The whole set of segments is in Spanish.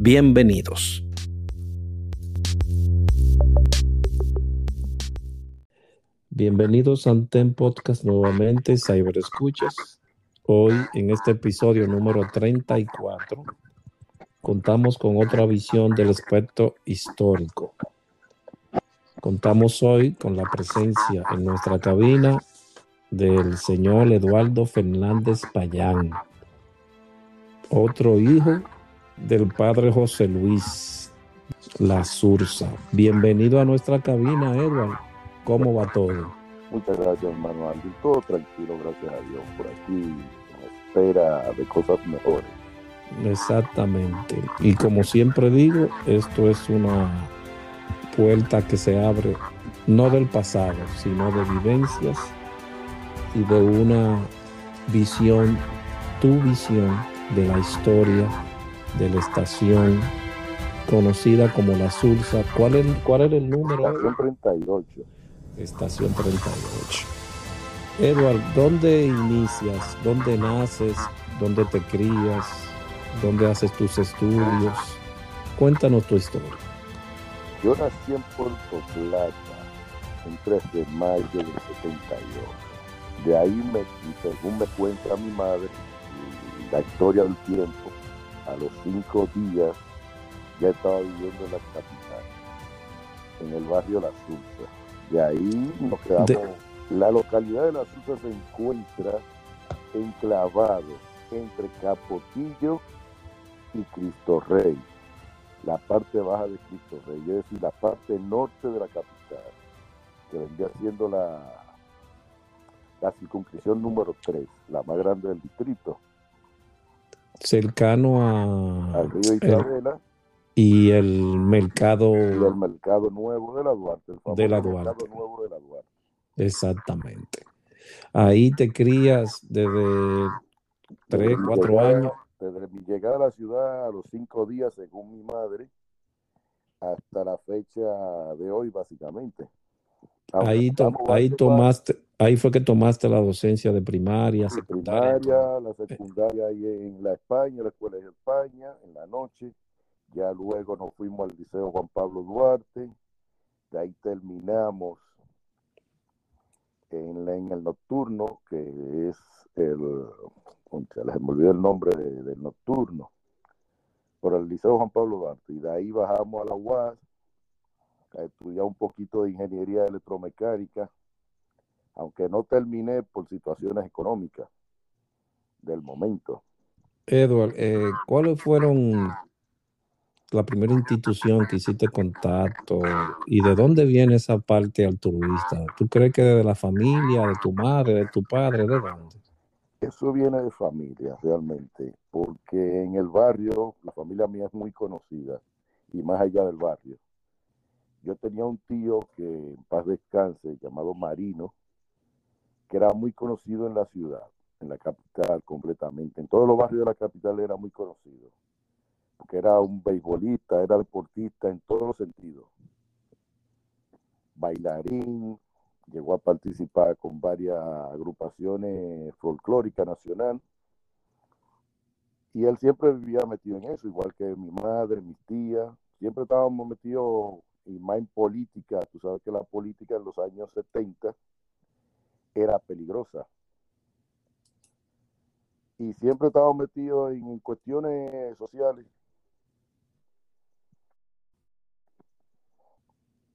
Bienvenidos. Bienvenidos a Anten Podcast nuevamente, Cyber Escuchas. Hoy, en este episodio número 34, contamos con otra visión del aspecto histórico. Contamos hoy con la presencia en nuestra cabina del señor Eduardo Fernández Payán, otro hijo del padre José Luis La Sursa. Bienvenido a nuestra cabina, Edward. ¿Cómo va todo? Muchas gracias, hermano Andy. Todo tranquilo, gracias a Dios. Por aquí, espera de cosas mejores. Exactamente. Y como siempre digo, esto es una puerta que se abre no del pasado, sino de vivencias y de una visión, tu visión de la historia de la estación conocida como la Sursa. ¿Cuál es, cuál es el número? Estación 38. Estación 38. Edward, ¿dónde inicias? ¿Dónde naces? ¿Dónde te crías? ¿Dónde haces tus estudios? Cuéntanos tu historia. Yo nací en Puerto Plata el 3 de mayo del 72. De ahí, me, según me cuenta mi madre, la historia del tiempo, a los cinco días ya estaba viviendo en la capital, en el barrio La Sursa. De ahí nos quedamos. La localidad de La Sursa se encuentra enclavado entre Capotillo y Cristo Rey, la parte baja de Cristo Rey, es decir, la parte norte de la capital, que vendría siendo la, la circunscripción número 3, la más grande del distrito. Cercano a, al río Isabela. y el mercado. Y el mercado nuevo de la Duarte. El de la Duarte. mercado nuevo de la Duarte. Exactamente. Ahí te crías desde 3, 4 años. Desde mi llegada a la ciudad a los 5 días, según mi madre, hasta la fecha de hoy, básicamente. Ahí, to ahí tomaste, ahí fue que tomaste la docencia de primaria, secundaria. Primaria, la secundaria ahí en la España, la escuela de España, en la noche. Ya luego nos fuimos al Liceo Juan Pablo Duarte. De ahí terminamos en, la, en el nocturno, que es el, les me olvidó el nombre de, del nocturno, por el Liceo Juan Pablo Duarte. Y de ahí bajamos a la UAS a estudiar un poquito de ingeniería electromecánica, aunque no terminé por situaciones económicas del momento. Edward, eh, ¿cuáles fueron la primera institución que hiciste contacto y de dónde viene esa parte altruista? ¿Tú crees que de la familia, de tu madre, de tu padre, de dónde? Eso viene de familia realmente, porque en el barrio la familia mía es muy conocida y más allá del barrio yo tenía un tío que en paz descanse, llamado Marino, que era muy conocido en la ciudad, en la capital completamente. En todos los barrios de la capital era muy conocido, porque era un beisbolista, era deportista en todos los sentidos. Bailarín, llegó a participar con varias agrupaciones folclóricas nacional. Y él siempre vivía metido en eso, igual que mi madre, mis tías, siempre estábamos metidos y más en política, tú sabes que la política en los años 70 era peligrosa. Y siempre estaba metido en cuestiones sociales.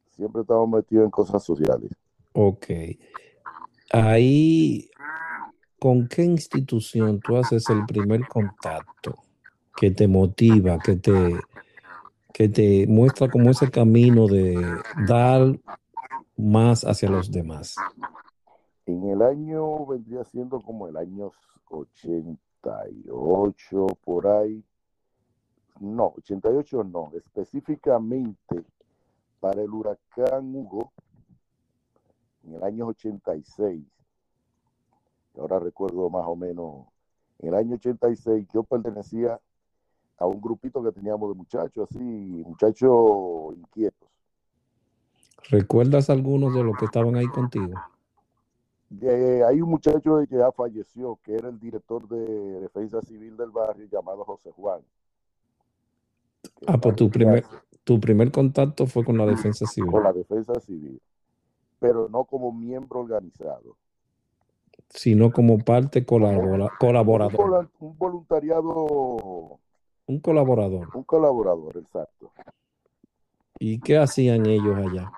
Siempre estaba metido en cosas sociales. Ok. Ahí, ¿con qué institución tú haces el primer contacto que te motiva, que te, que te muestra como ese camino de dar más hacia los demás? En el año, vendría siendo como el año 88, por ahí, No, 88 no. Específicamente para el huracán Hugo, en el año 86, ahora recuerdo más o menos, en el año 86 yo pertenecía a un grupito que teníamos de muchachos, así, muchachos inquietos. ¿Recuerdas algunos de los que estaban ahí contigo? hay un muchacho que ya falleció, que era el director de defensa civil del barrio, llamado José Juan. Ah, pues tu primer, tu primer contacto fue con la defensa civil. Con la defensa civil, pero no como miembro organizado. Sino como parte colaborador. Un voluntariado. Un colaborador. Un colaborador, exacto. ¿Y qué hacían ellos allá?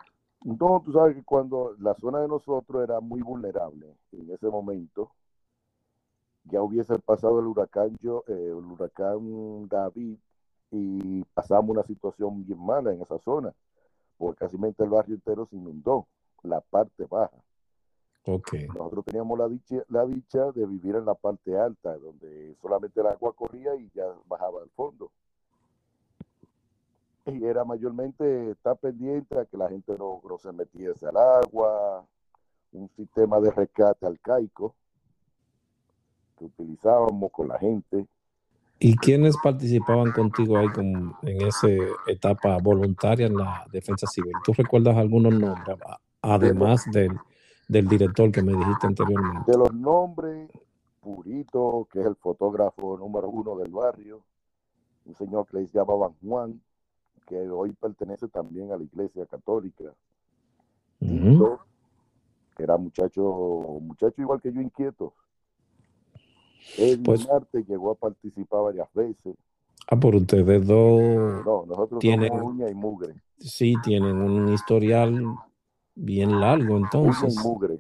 No, tú sabes que cuando la zona de nosotros era muy vulnerable en ese momento, ya hubiese pasado el huracán, yo, eh, el huracán David y pasamos una situación bien mala en esa zona, porque casi el barrio entero se inundó, la parte baja. Okay. Nosotros teníamos la dicha, la dicha de vivir en la parte alta, donde solamente el agua corría y ya bajaba al fondo y era mayormente estar pendiente a que la gente no, se metiese al agua, un sistema de rescate arcaico que utilizábamos con la gente. ¿Y quiénes participaban contigo ahí en esa etapa voluntaria en la defensa civil? ¿Tú recuerdas algunos nombres, además del, del director que me dijiste anteriormente? De los nombres, Purito, que es el fotógrafo número uno del barrio, un señor que le llamaban Juan, que hoy pertenece también a la Iglesia Católica. que era muchacho, muchacho igual que yo inquieto. Eddie pues, Marte llegó a participar varias veces. Ah, por ustedes dos. No, nosotros tienen uña y mugre. Sí, tienen un historial bien largo entonces. Mugre.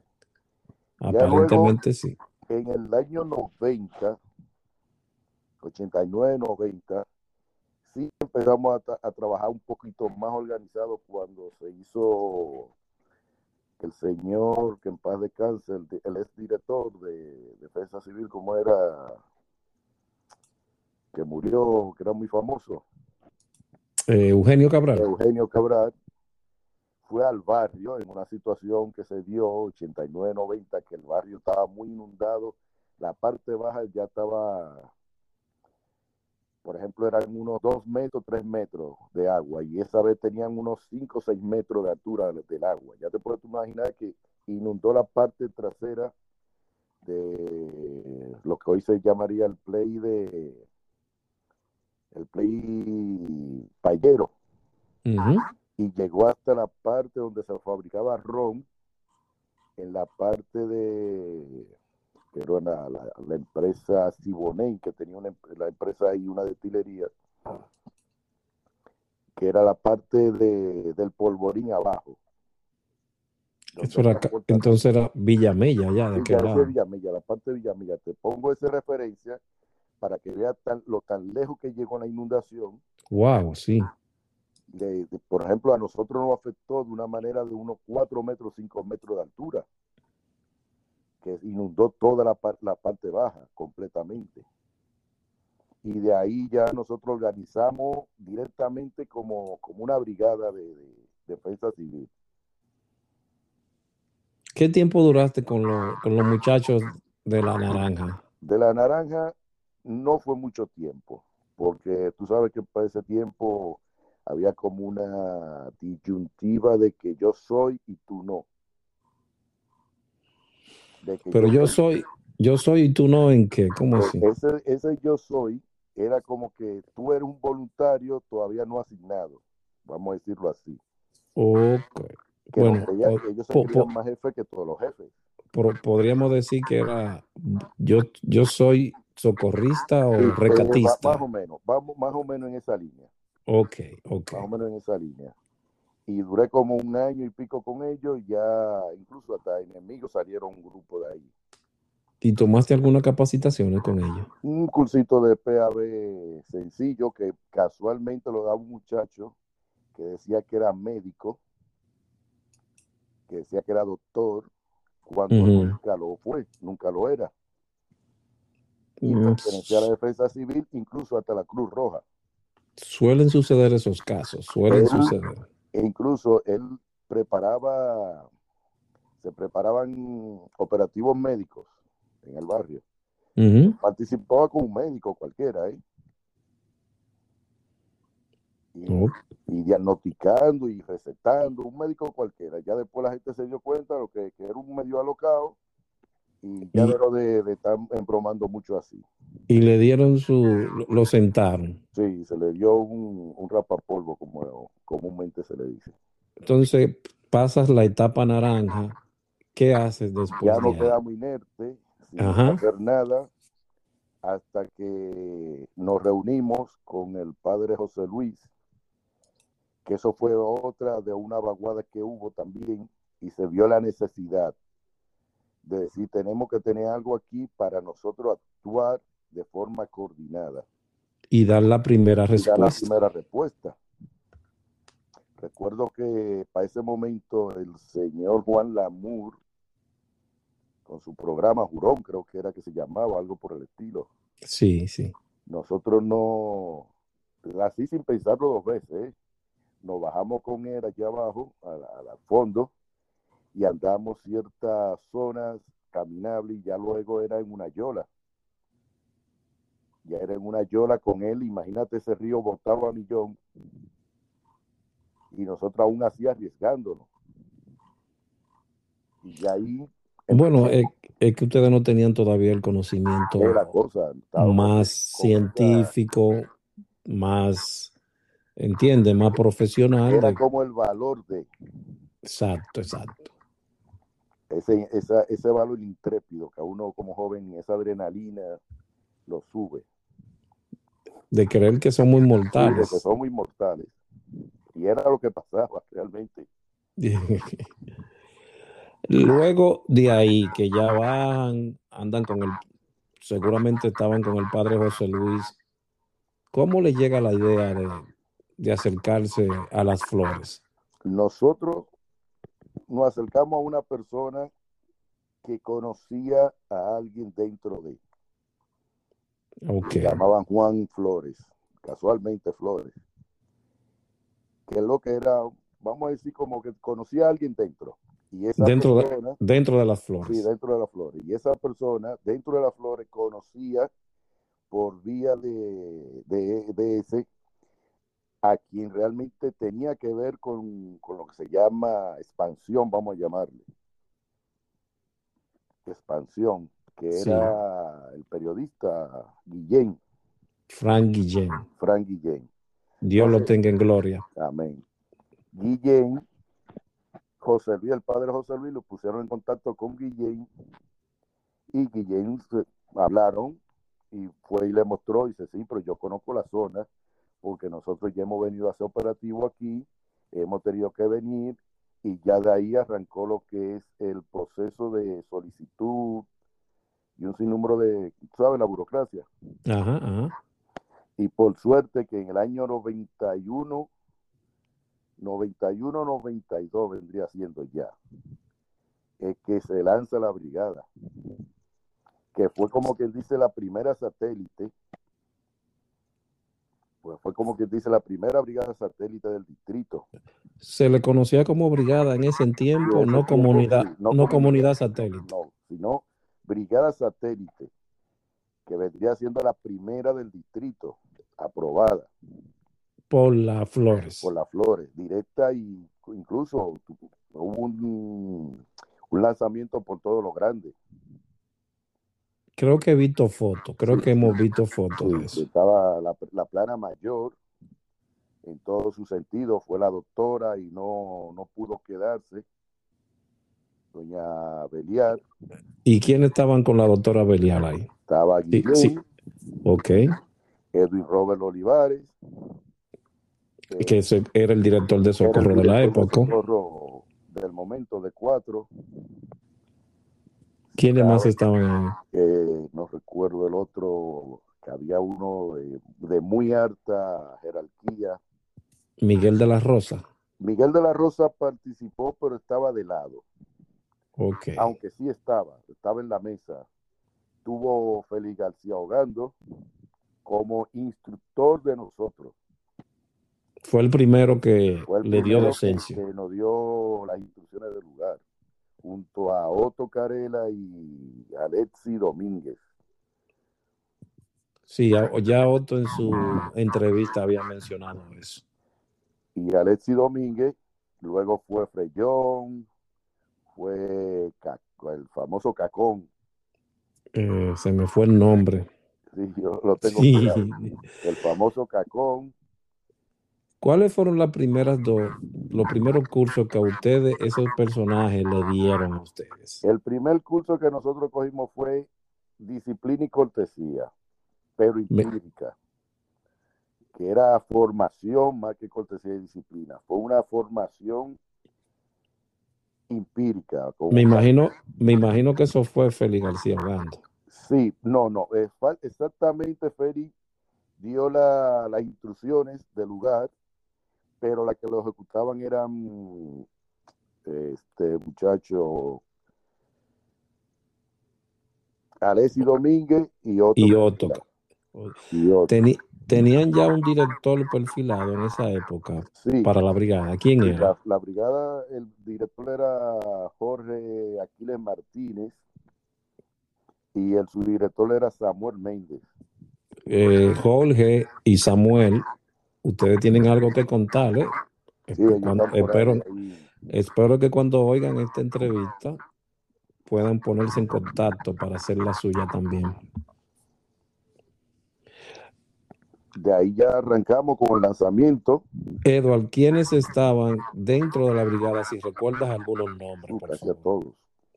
Aparentemente sí. En el año 90, 89, 90, sí empezamos a, trabajar un poquito más organizado cuando se hizo el señor, que en paz descanse, el, el ex director de Defensa Civil, como era, que murió, que era muy famoso. Eh, Eugenio Cabral. Eugenio Cabral fue al barrio en una situación que se dio 89-90, que el barrio estaba muy inundado, la parte baja ya estaba por ejemplo, eran unos 2 metros, 3 metros de agua y esa vez tenían unos 5 o 6 metros de altura del agua. Ya te puedes imaginar que inundó la parte trasera de lo que hoy se llamaría el play de el play payero y llegó hasta la parte donde se fabricaba ron en la parte de pero era la, empresa Siboney, que tenía una, la empresa ahí, una destilería, que era la parte de, del polvorín abajo. entonces era Villamella, ya, de qué lado. Villamella, la parte de Villamella. Te pongo esa referencia para que veas tan, lo tan lejos que llegó la inundación. Wow, sí. Por ejemplo, a nosotros nos afectó de una manera de unos 4 metros, 5 metros de altura que inundó toda la, la parte baja completamente. Y de ahí ya nosotros organizamos directamente como, como una brigada de, defensa civil. ¿Qué tiempo duraste con, con los muchachos de la naranja? De la naranja no fue mucho tiempo, porque tú sabes que para ese tiempo había como una disyuntiva de que yo soy y tú no. Pero yo, soy, yo soy y tú no en qué, ¿cómo así? Ese, ese yo soy era como que tú eres un voluntario todavía no asignado, vamos a decirlo así. Ok. bueno, ellos se más jefes que todos los jefes. podríamos decir que era yo, yo soy socorrista o recatista. más o menos, vamos más o menos en esa línea. Ok, ok. Más o menos en esa línea y duré como un año y pico con ellos y ya incluso hasta enemigos salieron un grupo de ahí. ¿Y tomaste alguna capacitación con ellos? Un cursito de PAB sencillo que casualmente lo daba un muchacho que decía que era médico, que decía que era doctor, cuando nunca lo fue, nunca lo era. Y pertenecía a la defensa civil, incluso hasta la Cruz Roja. Suelen suceder esos casos, suelen Él- suceder. Incluso él preparaba, se preparaban operativos médicos en el barrio. Participaba con un médico cualquiera, ¿eh? Y, Oh, y diagnosticando y recetando, un médico cualquiera. Ya después la gente se dio cuenta de lo que, que era un medio alocado ya Y- dejó de, de estar embromando mucho así. Y le dieron su, lo- sentaron. Sí, se le dio un, un rapapolvo, como comúnmente se le dice. Entonces pasas la etapa naranja. ¿Qué haces después Ya de ahí? quedamos inertes, sin Ajá. hacer nada, hasta que nos reunimos con el padre José Luis, que eso fue otra de una vaguada que hubo también, y se vio la necesidad de decir, tenemos que tener algo aquí para nosotros actuar de forma coordinada. Y dar la primera y dar la respuesta. primera respuesta. Recuerdo que para ese momento el señor Juan Lamour, con su programa Jurón, creo que era que se llamaba, algo por el estilo, Sí, sí. nosotros no, así sin pensarlo dos veces, ¿eh? nos bajamos con él allá abajo, al fondo, y andamos ciertas zonas caminables y ya luego era en una yola. Ya era en una yola con él, imagínate ese río botaba a millón y nosotros aún así arriesgándonos. Y ya ahí Bueno, es, es que ustedes no tenían todavía el conocimiento la cosa. más científico, más, entiende, más profesional. Era como el valor de Exacto, exacto. Ese, esa- ese valor intrépido que a uno como joven, esa adrenalina lo sube. De creer que son muy Y de mortales. que somos inmortales. Y era lo que pasaba realmente. Luego de ahí, que ya van, andan con el, seguramente estaban con el padre José Luis. ¿Cómo le llega la idea de, de acercarse a las flores? Nosotros nos acercamos a una persona que conocía a alguien dentro de, Ok, se llamaban Juan Flores, casualmente Flores, que es lo que era, vamos a decir como que conocía a alguien dentro. Y esa Dentro de- persona, dentro de las sí, flores. dentro de las flores. Y esa persona, dentro de las flores, conocía por vía de, de, de ese a quien realmente tenía que ver con, con lo que se llama expansión, vamos a llamarle. Expansión, que Sí. era el periodista Guillén, Frank Guillén. Frank Guillén. Dios lo tenga en gloria. Amén. Guillén, José Luis, el padre José Luis, lo pusieron en contacto con Guillén y Guillén hablaron y fue y le mostró y dice, sí, pero yo conozco la zona porque nosotros ya hemos venido a hacer operativo aquí, hemos tenido que venir y ya de ahí arrancó lo que es el proceso de solicitud y un sinnúmero de, ¿sabes? La burocracia. Ajá, ajá. Y por suerte que en el año 91, 91, 92 vendría siendo ya, es que se lanza la brigada, que fue como quien dice la primera satélite, pues fue como quien dice la primera brigada satélite del distrito. Se le conocía como brigada en ese tiempo, no comunidad, sí, no comunidad satélite. No, sino brigada satélite, que vendría siendo la primera del distrito, aprobada. Por las flores. por las flores, directa y incluso hubo un, un lanzamiento por todo lo grande. Creo que he visto fotos, creo Sí. que hemos visto fotos de Sí, eso. estaba la, la plana mayor en todo su sentido, fue la doctora y no, no pudo quedarse. Doña Beliar, ¿Y quiénes estaban con la doctora Belial ahí? estaba Sí, Guillén, sí. Ok, Edwin Robert Olivares, eh, que ese era el director de el socorro de la época. socorro del momento de cuatro, ¿Quiénes más estaban ahí? eh, no recuerdo el otro, que había uno de, de muy alta jerarquía. Miguel de la Rosa. Miguel de la Rosa participó, pero estaba de lado, Ok. aunque sí estaba, estaba en la mesa. Tuvo Félix García Hogando como instructor de nosotros. Fue el primero que el le dio primero que- docencia. Que, nos dio las instrucciones del lugar, junto a Otto Carela y Alexi Domínguez. Sí, ya, Otto en su entrevista había mencionado eso. Y Alexi Domínguez, luego fue Freyón, fue el famoso Cacón. Eh, se me fue el nombre. Sí, yo lo tengo Sí. El famoso Cacón. ¿Cuáles fueron las primeras dos, los primeros cursos que a ustedes, esos personajes, le dieron a ustedes? El primer curso que nosotros cogimos fue disciplina y cortesía, pero Me- empírica, que era formación más que cortesía y disciplina. Fue una formación empírica. Me imagino, me imagino que eso fue Félix García Ogando. Sí, no, no, exactamente Feri dio la- las instrucciones del lugar, pero las que lo ejecutaban eran este muchacho Alessi Domínguez y otro. Y. Y otro. Teni- tenían ya un director perfilado en esa época Sí, para la brigada. ¿Quién era? la, la brigada, el director era Jorge Aquiles Martínez y el subdirector era Samuel Méndez. Eh, Jorge y Samuel, ustedes tienen algo que. Sí, Cuando- están por espero, ahí, ahí. espero que cuando oigan esta entrevista puedan ponerse en contacto para hacer la suya también. De ahí ya arrancamos con el lanzamiento. Edward, ¿quiénes estaban dentro de la brigada? Si recuerdas algunos nombres, casi a todos.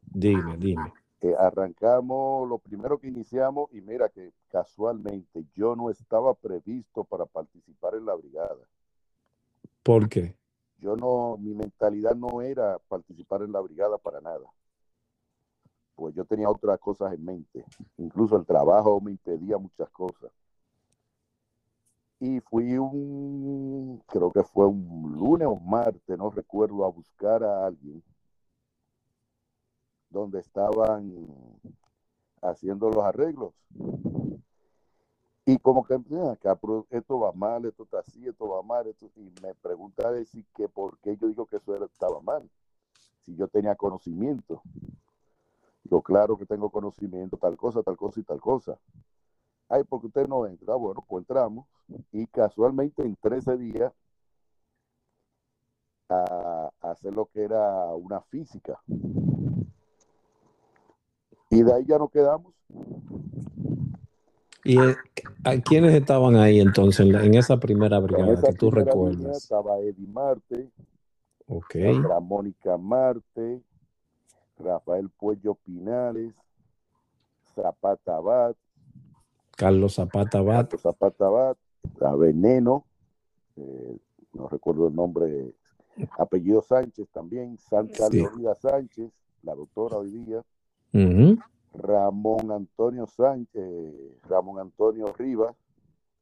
Dime, dime. Eh, arrancamos, lo primero que iniciamos, y mira que casualmente yo no estaba previsto para participar en la brigada. ¿Por qué? Yo no, mi mentalidad no era participar en la brigada para nada. Pues yo tenía otras cosas en mente. Incluso el trabajo me impedía muchas cosas. Y fui un, creo que fue un lunes o martes, no recuerdo, a buscar a alguien donde estaban haciendo los arreglos. Y como que "Ven acá, pero esto va mal, esto está así, esto va mal, esto, y me pregunta decir que por qué yo digo que eso estaba mal, si yo tenía conocimiento. Yo claro que tengo conocimiento, tal cosa, tal cosa y tal cosa. Ay, porque usted no entra. Bueno, pues entramos y casualmente en 13 días a hacer lo que era una física. Y de ahí ya nos quedamos. ¿Y a quiénes estaban ahí entonces en, la- esa primera brigada esa que tú recuerdas? estaba Eddie Marte, Ok. otra Mónica Marte, Rafael Puello Pinales, Zapata Abad, Carlos Zapata Bat. Pato Zapata Abad, a Veneno, eh, no recuerdo el nombre, apellido Sánchez también, Santa Sí. Sánchez, la doctora hoy día, Ramón Antonio Sánchez, Ramón Antonio Rivas,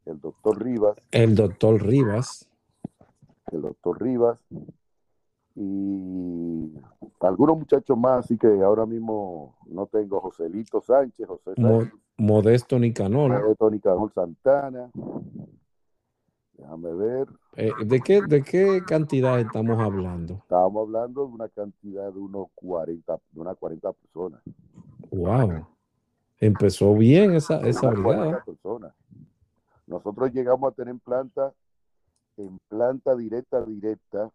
el doctor Rivas, El doctor Rivas. el doctor Rivas. Y algunos muchachos más, así que ahora mismo no tengo Joselito Sánchez, José Sánchez, Modesto Nicanor. Tony Cajol Santana, déjame ver, Eh, ¿de, qué, ¿De qué cantidad estamos hablando? estábamos hablando de una cantidad de unos 40, de unas 40 personas. Wow. Empezó bien esa, esa unas 40 brigada. personas. Nosotros llegamos a tener en planta, en planta directa, directa,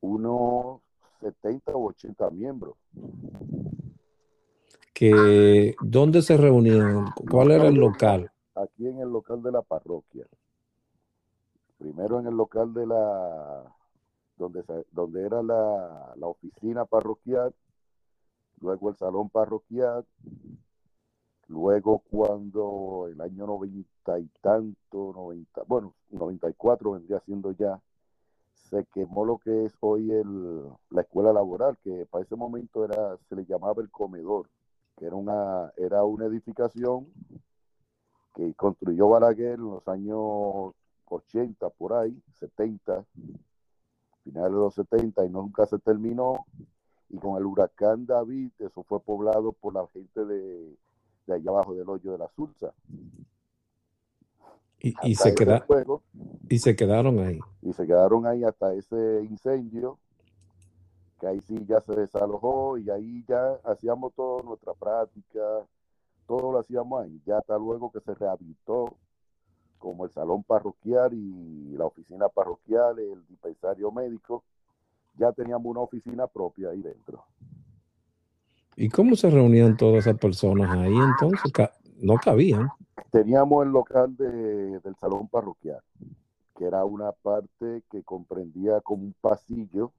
unos 70 u 80 miembros. Que, ¿Dónde se reunían? ¿Cuál era el local? Aquí en el local de la parroquia. Primero en el local de la, donde, donde era la, la oficina parroquial, luego el salón parroquial, luego cuando el año 90 y tanto, 90, bueno, 94 vendría siendo ya, se quemó lo que es hoy el, la escuela laboral, que para ese momento era, se le llamaba el comedor, que era una, era una edificación que construyó Balaguer en los años 80, por ahí, 70, finales de los 70, y nunca se terminó. Y con el huracán David, eso fue poblado por la gente de, de allá abajo del hoyo de la Sursa. Y, y Hasta se ese queda, fuego, Y se quedaron ahí. Y se quedaron ahí hasta ese incendio, que ahí sí ya se desalojó y ahí ya hacíamos toda nuestra práctica, todo lo hacíamos ahí. Ya hasta luego que se rehabilitó como el salón parroquial y la oficina parroquial, el dispensario médico, ya teníamos una oficina propia ahí dentro. ¿Y cómo se reunían todas esas personas ahí entonces? No cabían. Teníamos el local de, del salón parroquial, que era una parte que comprendía como un pasillo,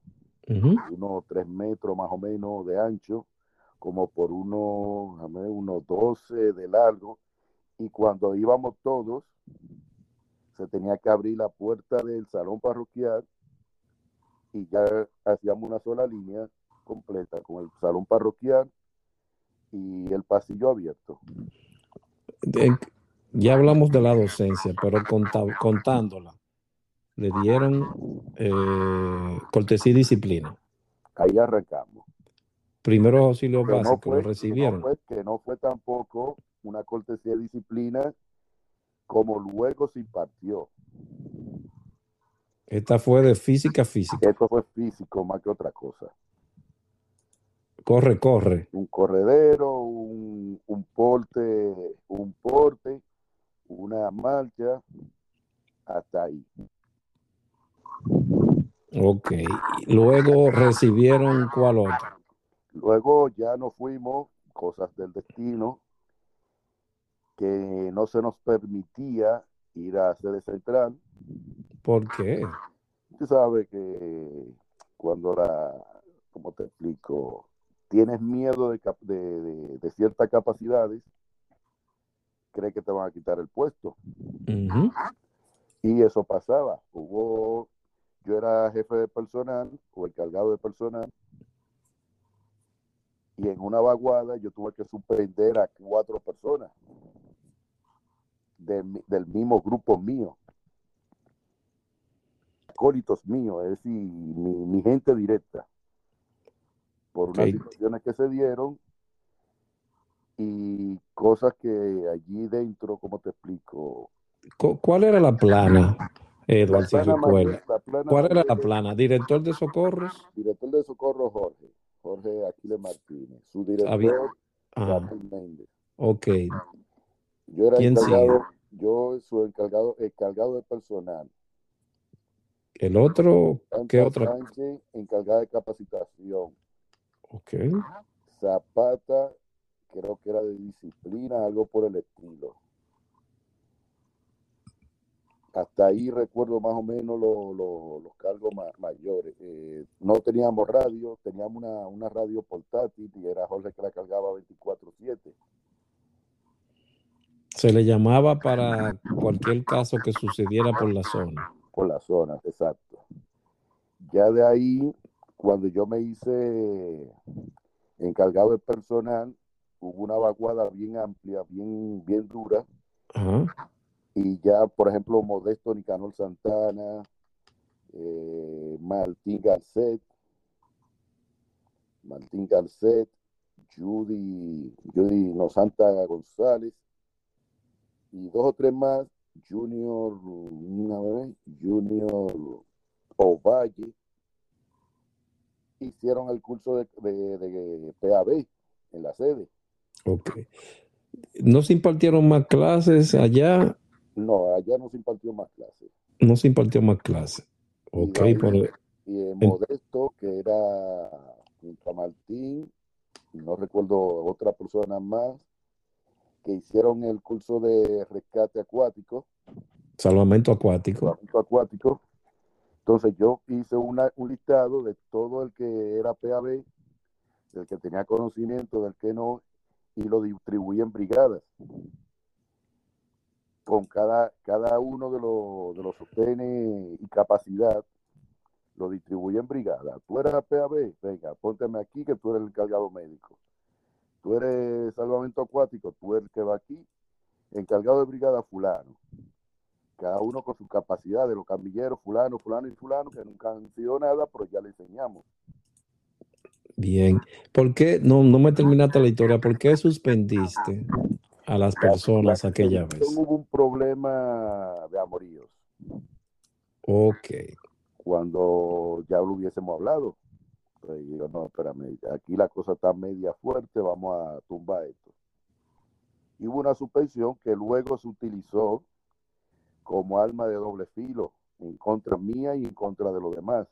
unos tres metros más o menos de ancho, como por unos, unos 12 de largo, y cuando íbamos todos, se tenía que abrir la puerta del salón parroquial y ya hacíamos una sola línea completa con el salón parroquial y el pasillo abierto. ya hablamos de la docencia, pero contándola, le dieron eh, cortesía y disciplina. Ahí arrancamos. Primero auxilio básico, lo recibieron. que no fue tampoco una cortesía de disciplina como luego se impartió. Esta fue de física física. Esto fue físico más que otra cosa. Corre, corre. Un corredero, un, un porte, un porte, una marcha, hasta ahí. Ok. Luego recibieron cuál otro. Luego ya nos fuimos, cosas del destino, que no se nos permitía ir a sede central. ¿Por qué? Usted sabe que cuando la, como te explico, tienes miedo de, de, de, ciertas capacidades, cree que te van a quitar el puesto. Y eso pasaba. Hubo, yo era jefe de personal o encargado de personal, y en una vaguada yo tuve que suspender a cuatro personas del mismo grupo mío, acólitos míos, es decir, mi, gente directa, por unas situaciones que se dieron y cosas que allí dentro, como te explico? ¿Cuál era la plana, Eduardo, ¿Cuál era la plana? ¿Director de socorros? Director de socorros, Jorge. Jorge Aquiles Martínez. Su director, Méndez. Ok. Yo era encargado, yo soy encargado, encargado de personal. El otro, ¿qué otra? encargada de capacitación. Ok. Zapata, creo que era de disciplina, algo por el estilo. Hasta ahí recuerdo más o menos los cargos mayores. Eh, no teníamos radio, teníamos una, una radio portátil y era Jorge que la cargaba 24-7 se le llamaba para cualquier caso que sucediera por la zona. Por la zona, exacto. Ya de ahí, cuando yo me hice encargado de personal, hubo una vaguada bien amplia, bien, bien dura. Y ya, por ejemplo, Modesto Nicanor Santana, eh, Martín Garcet, Martín Garcet, Judy, Judy No Santa González, y dos o tres más, Junior, una vez, Junior Ovalle, hicieron el curso de, de, PAB en la sede. Ok. ¿No se impartieron más clases allá? No, allá no se impartió más clases. No se impartió más clases. Ok. Y, por... y Modesto, que era junto Martín, no recuerdo otra persona más, que hicieron el curso de rescate acuático. Salvamento acuático. Salvamento acuático. Entonces yo hice una, un listado de todo el que era PAB, del que tenía conocimiento, del que no, y lo distribuí en brigadas. Con cada, cada uno de los, de los sostenes y capacidad, lo distribuí en brigadas. Tú eres PAB, venga, pónteme aquí que tú eres el encargado médico tú eres salvamento acuático, tú eres el que va aquí, encargado de brigada fulano. Cada uno con su capacidad de los camilleros, fulano, fulano y fulano, que nunca han sido nada, pero ya le enseñamos. Bien. ¿Por qué, no, no me terminaste la historia, por qué suspendiste a las personas aquella vez? Hubo un problema de amoríos. Ok. Cuando ya lo hubiésemos hablado. Pues digo, no, espérame, aquí la cosa está media fuerte, vamos a tumbar esto. Y hubo una suspensión que luego se utilizó como arma de doble filo en contra mía y en contra de los demás.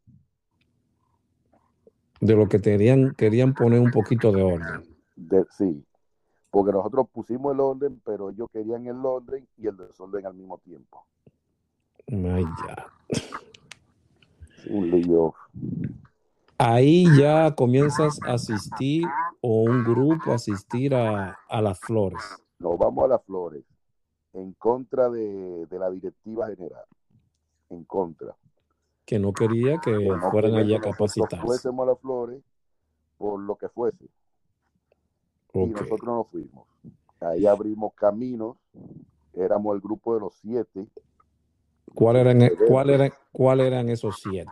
De lo que querían, querían poner un poquito de orden. De, sí, porque nosotros pusimos el orden, pero ellos querían el orden y el desorden al mismo tiempo. Ay, ya. Un lío. Ahí ya comienzas a asistir o un grupo a asistir a, a las flores. Nos vamos a las flores en contra de, de la directiva general. En contra. Que no quería que Que no fueran allá capacitarse. fuésemos a las flores por lo que fuese. Y nosotros nos fuimos. Ahí abrimos caminos. Éramos el grupo de los siete. ¿Cuál eran, cuál eran, cuál eran esos siete?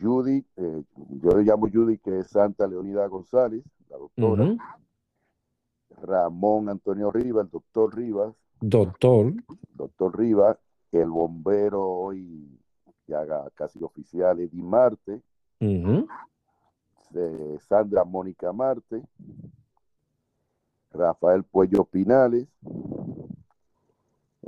Judy, eh, yo le llamo Judy, que es Santa Leonida González, la doctora. Ramón Antonio Rivas, el doctor Rivas, Doctor. doctor Rivas, el bombero hoy ya casi oficial, Eddie Marte, eh, Sandra Mónica Marte, Rafael Puello Pinales,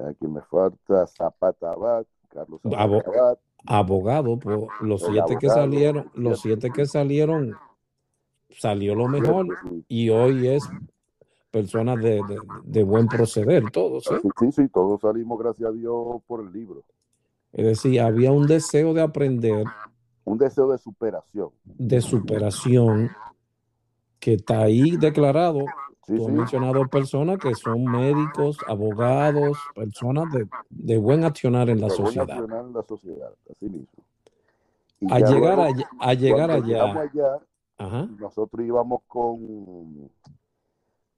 aquí me falta Zapata Abad, Carlos Abad, Abogado, pues, los El siete que salieron, los siete que salieron, salió lo mejor y hoy es personas de, de- de buen proceder, todos. ¿eh? Sí, sí, todos salimos, gracias a Dios, por el libro. Es decir, había un deseo de aprender, Un deseo de superación. de superación, que está ahí declarado. Sí, Tú has sí, mencionado personas que son médicos, abogados, personas de, de buen accionar en la de buen sociedad. accionar en la sociedad, así mismo. Y A llegar luego, allá, a llegar allá, allá, ajá, nosotros íbamos con,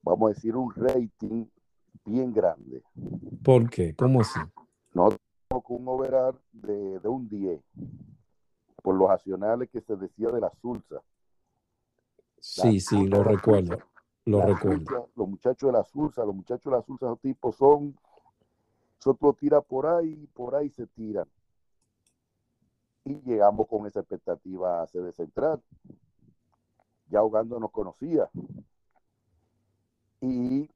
vamos a decir, un rating bien grande. ¿por qué? ¿Cómo así? Nosotros con un overall de, de un 10 por los accionales que se decía de la Sulsa. Sí, sí, lo recuerdo, lo recuerdo. Los muchachos de la Sulsa, los muchachos de la Sulsa, esos tipos son, nosotros tira por ahí, por ahí se tiran. Y llegamos con esa expectativa a sede central. Ya ahogando nos conocía. Y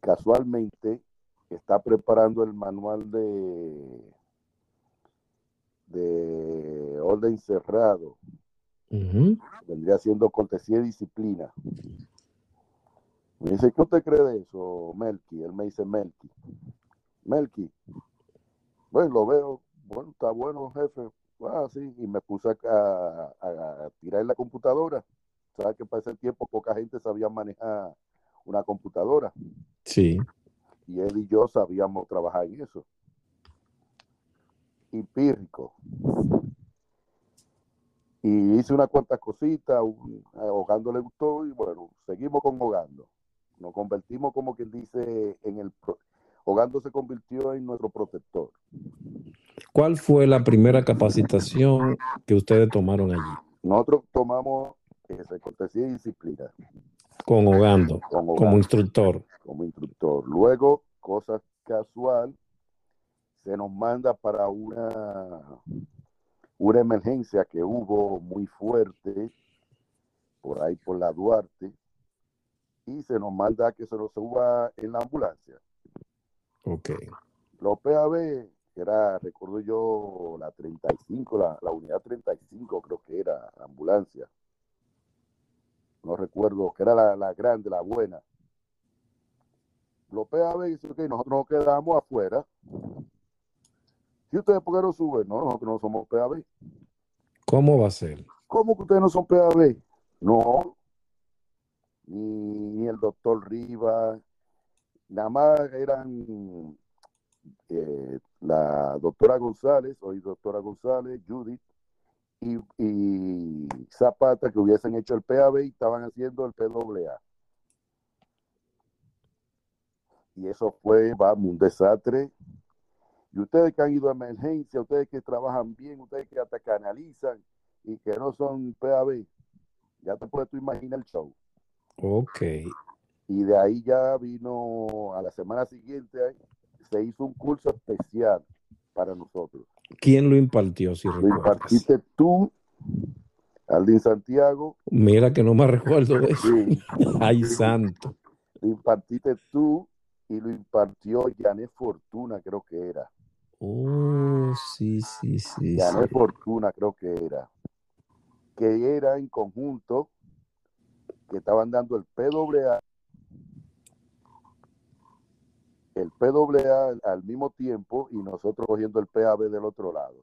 casualmente está preparando el manual de, de orden cerrado. Vendría siendo cortesía y disciplina. Me dice, ¿qué usted cree de eso, Melqui? Él me dice, Melqui. Melqui. Bueno, lo veo. Bueno, está bueno, jefe. Ah, sí. Y me puse a, a- a tirar la computadora. ¿Sabes que para ese tiempo poca gente sabía manejar una computadora? Sí, Y él y yo sabíamos trabajar en eso. Y pírrico. Y hice unas cuantas cositas, un- le gustó y bueno, seguimos con hogando. Nos convertimos como quien dice en el... Hogando se convirtió en nuestro protector. ¿Cuál fue la primera capacitación que ustedes tomaron allí? Nosotros tomamos esa cortesía y disciplina Con Hogando, con como instructor. como instructor. Luego, cosa casual, se nos manda para una, una emergencia que hubo muy fuerte por ahí por la Duarte y se nos manda que se nos suba en la ambulancia. Ok. Los PAB, que era, recuerdo yo, la 35, la, la unidad 35 creo que era la ambulancia. No recuerdo, que era la, la grande, la buena. Los PAB dicen que nosotros nos quedamos afuera. ¿Y ustedes por qué no suben? No, nosotros no somos PAB. ¿Cómo va a ser? ¿Cómo que ustedes no son PAB? No. Ni, el doctor Rivas. Nada más eran eh, la doctora González, hoy doctora González, Judith y, Zapata que hubiesen hecho el PAB y estaban haciendo el PAA. Y eso fue, vamos, un desastre. Y ustedes que han ido a emergencia, ustedes que trabajan bien, ustedes que hasta canalizan y que no son PAB, ya te puedes imaginar el show. Ok. Y de ahí ya vino a la semana siguiente, se hizo un curso especial para nosotros. quién lo impartió? Si Lo recuerdas? impartiste tú, Aldin Santiago. Mira que no me recuerdo de eso. Sí, Ay, santo. lo impartiste tú y lo impartió Janet Fortuna, creo que era. Oh, sí, sí, sí. Janet sí. Fortuna, creo que era. Que era en conjunto, que estaban dando el PWA, el PWA al mismo tiempo y nosotros cogiendo el PAB del otro lado.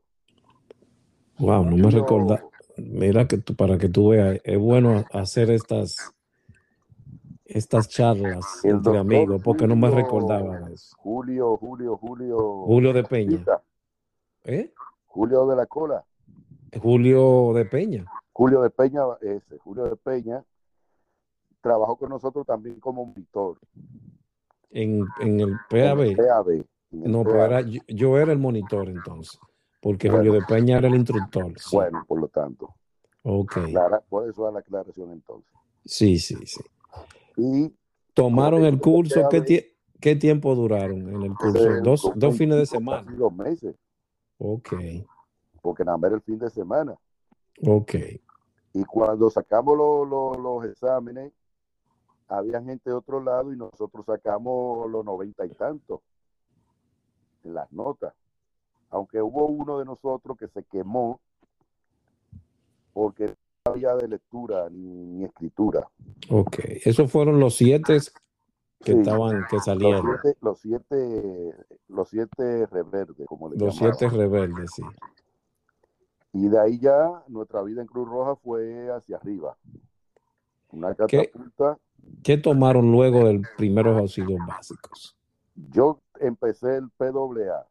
Wow, no me recuerda. Mira que tú, para que tú veas, es bueno hacer estas, estas charlas El entre amigos, porque no me recordaba eso. Julio, Julio, Julio. Julio de Peña. ¿Eh? Julio de la Cola. Julio de Peña. Julio de Peña, ese, Julio de Peña, trabajó con nosotros también como monitor. En, en el en PAB. el PAB, en el No, pero PAB. era, yo, yo era el monitor entonces, porque Bueno. Julio de Peña era el instructor. Sí. Bueno, por lo tanto, Ok. clara- por eso da la aclaración entonces. Sí, sí, sí. Y Tomaron el curso. ¿Qué, PAB. tie- qué tiempo duraron en el curso? Dos, dos fines de semana. Dos meses, Ok, porque nada más era el fin de semana. ok. Y cuando sacamos lo- lo- los exámenes, había gente de otro lado y nosotros sacamos los noventa y tantos en las notas. Aunque hubo uno de nosotros que se quemó porque no había de lectura ni, ni escritura. Ok, esos fueron los siete que Sí, estaban, que los salieron. siete, los siete, los siete reverdes, como le Los llamaban. siete rebeldes, sí. Y de ahí ya nuestra vida en Cruz Roja fue hacia arriba. Una catapulta. ¿Qué tomaron luego del primeros auxilios básicos? Yo empecé el PWA.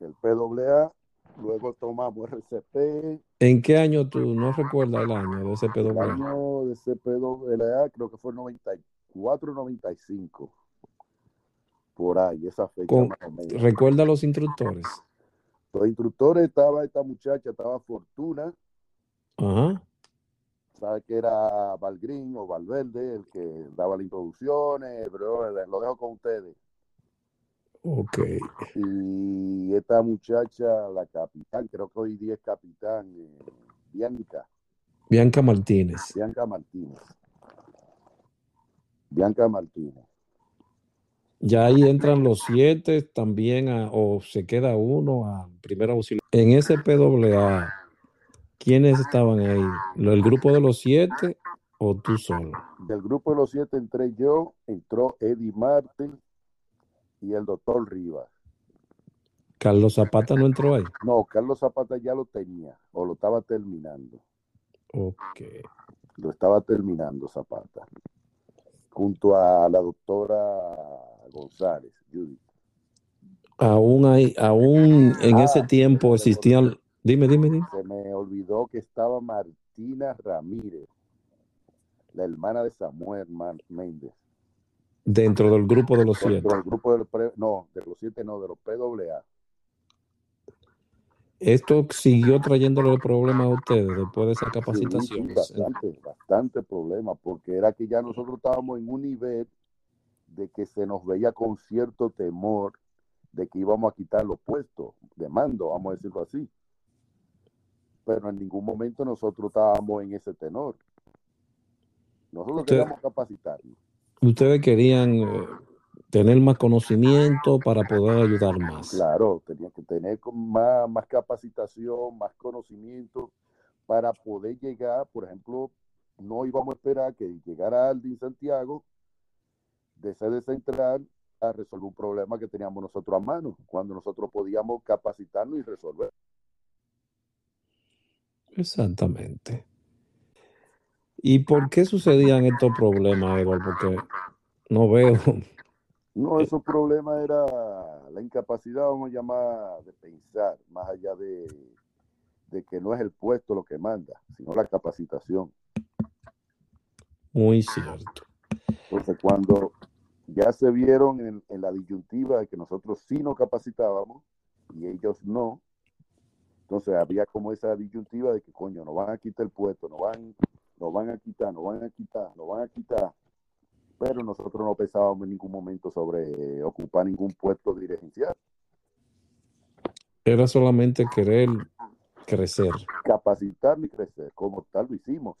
El PWA, luego tomamos RCP, ¿En qué año tú no recuerdas el año de ese el PWA? año de ese PWA creo que fue 94, 95. Por ahí, esa fecha Con- más o menos. ¿Recuerda los instructores? Los instructores estaba esta muchacha, estaba Fortuna, Ajá. Sabe que era Valgrín o Valverde, el que daba las introducciones, pero lo dejo con ustedes. Ok. Y esta muchacha, la capitán, creo que hoy día es capitán, eh, Bianca, Bianca Martínez. Bianca Martínez. Bianca Martínez. Ya ahí entran los siete también, a- o se queda uno a primer auxilio. En ese PWA, ¿quiénes estaban ahí? ¿El grupo de los siete o tú solo? Del grupo de los siete entré yo, entró Eddie Martin y el doctor Rivas. Carlos Zapata no entró ahí. No, Carlos Zapata ya lo tenía, o lo estaba terminando. Ok. Lo estaba terminando Zapata. Junto a la doctora González, Judith. Aún hay, aún en Ah, ese tiempo existían. Dime, dime, dime. Se me olvidó que estaba Martina Ramírez, la hermana de Samuel Méndez. Dentro del grupo de los siete. Dentro del grupo de los pre- no, de los siete no, de los PWA. Esto siguió trayéndole problemas a ustedes después de esa capacitación. sí, bastante, bastante problema, porque era que ya nosotros estábamos en un nivel de que se nos veía con cierto temor de que íbamos a quitar los puestos de mando, vamos a decirlo así. Pero en ningún momento nosotros estábamos en ese tenor. Nosotros Usted- queríamos capacitarnos. Ustedes querían eh, tener más conocimiento para poder ayudar más. Claro, tenía que tener más, más capacitación, más conocimiento para poder llegar, por ejemplo, no íbamos a esperar que llegara Aldin Santiago de sede central a resolver un problema que teníamos nosotros a mano, cuando nosotros podíamos capacitarnos y resolver. Exactamente. ¿Y por qué sucedían estos problemas, Eduardo? Porque no veo. No, esos problemas era la incapacidad, vamos a llamar, de pensar, más allá de, de que no es el puesto lo que manda, sino la capacitación. Muy cierto. Entonces, cuando ya se vieron en, en la disyuntiva de que nosotros sí nos capacitábamos y ellos no, entonces había como esa disyuntiva de que, coño, nos van a quitar el puesto, nos van, nos van a quitar, nos van a quitar, nos van a quitar. Pero nosotros no pensábamos en ningún momento sobre ocupar ningún puesto dirigencial. Era solamente querer crecer. Capacitarme y crecer, como tal lo hicimos.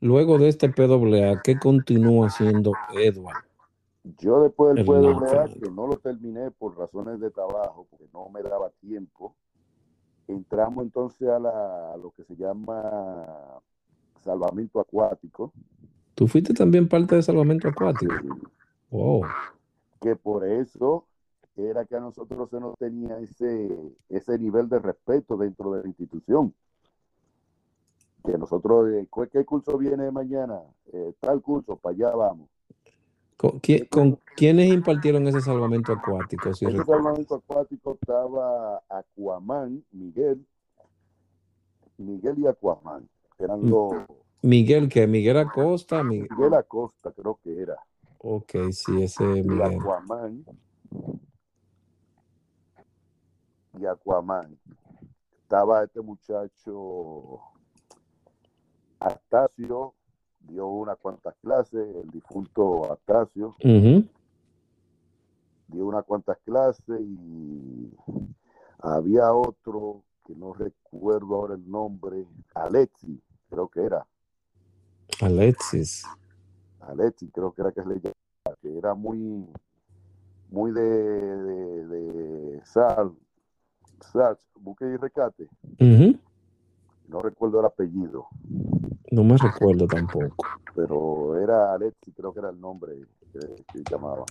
Luego de este PWA, ¿qué continúa haciendo Edward? Yo después del El PWA, que no lo terminé por razones de trabajo, porque no me daba tiempo, entramos entonces a, la, a lo que se llama salvamento acuático, ¿Tú fuiste también parte de salvamento acuático? Oh, que por eso era que a nosotros se nos tenía ese, ese nivel de respeto dentro de la institución. Que nosotros, eh, ¿cu- ¿qué curso viene mañana? Eh, tal curso, para allá vamos. ¿Con, quién- con quiénes impartieron ese salvamento acuático? Si Ese salvamento acuático estaba Aquaman, Miguel, Miguel y Aquaman. Eran los Miguel, ¿qué? Miguel Acosta. Mi- Miguel Acosta, creo que era. Ok, sí, ese Y Miguel. Aquaman. Y Aquaman. Estaba este muchacho Astacio, dio unas cuantas clases, el difunto Astacio, Ujú. dio unas cuantas clases y había otro que no recuerdo ahora el nombre, Alexi, creo que era, Alexis. Alexi creo que era que le llamaba, que era muy, muy de, de, de sal, sal, buque y recate, Ujú. No recuerdo el apellido, No me recuerdo tampoco. pero era Alexi, creo que era el nombre que, que llamaba.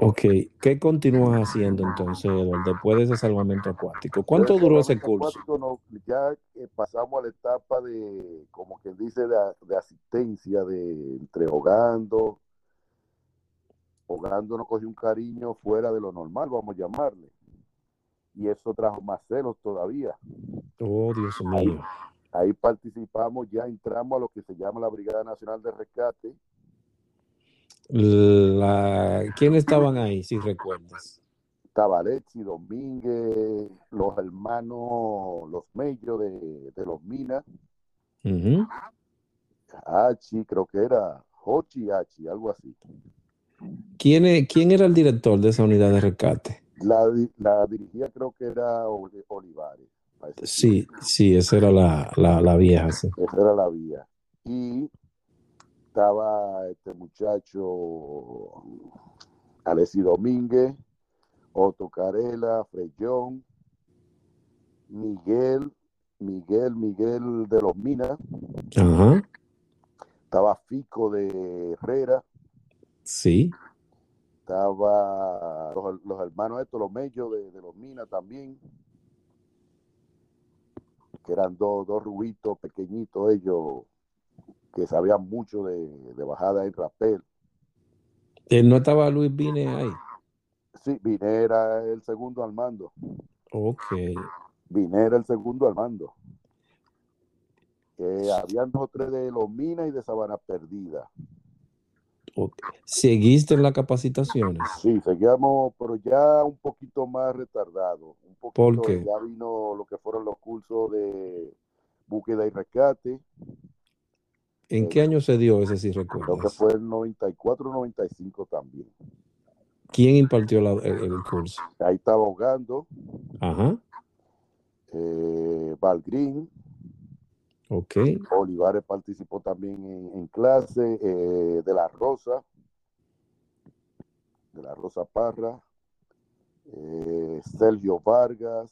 Ok, ¿qué continúas haciendo entonces, después de ese salvamento acuático? ¿Cuánto duró ese curso? no, ya eh, pasamos a la etapa de, como quien dice, de, de asistencia, de entre hogando. Hogando nos cogió un cariño fuera de lo normal, vamos a llamarle. Y eso trajo más celos todavía. Oh, Dios mío. Ahí participamos, ya entramos a lo que se llama la Brigada Nacional de Rescate. La... ¿Quiénes estaban ahí, si recuerdas? Estaba Alexi, Domínguez, los hermanos, los Mellos de, de los Minas, Ujú. Hachi, creo que era Hochi Hachi, algo así. ¿Quién, e- ¿Quién era el director de esa unidad de rescate? La, la dirigía creo que era Oli- Olivares. Parece. Sí, sí, esa era la, la, la vieja, sí. Esa era la vía. Y estaba este muchacho Alessi Domínguez, Otto Carela, Freyón, Miguel, Miguel, Miguel de los Minas, Ajá, estaba Fico de Herrera, sí. estaba los, los hermanos estos, los Mellos de, de los Minas también, que eran dos, dos rubitos pequeñitos ellos, que sabían mucho de, de bajada en rapel. Eh, ¿No estaba Luis Vine ahí? Sí, Vine era el segundo al mando. Ok. Vine era el segundo al mando. Eh, habían dos o tres de los Minas y de Sabana Perdida. ¿Seguiste en las capacitaciones? Sí, seguíamos, pero ya un poquito más retardado. Un poquito, ¿Por qué? Ya vino lo que fueron los cursos de búsqueda y rescate. ¿En qué año se dio ese, si Creo que recuerdas? fue el 94, 95 también. ¿Quién impartió la- el, el curso? Ahí estaba ahogando Ajá, eh, Valgrín, ok. Olivares participó también en, en clase, eh, de la Rosa, de la Rosa Parra, eh, Sergio Vargas,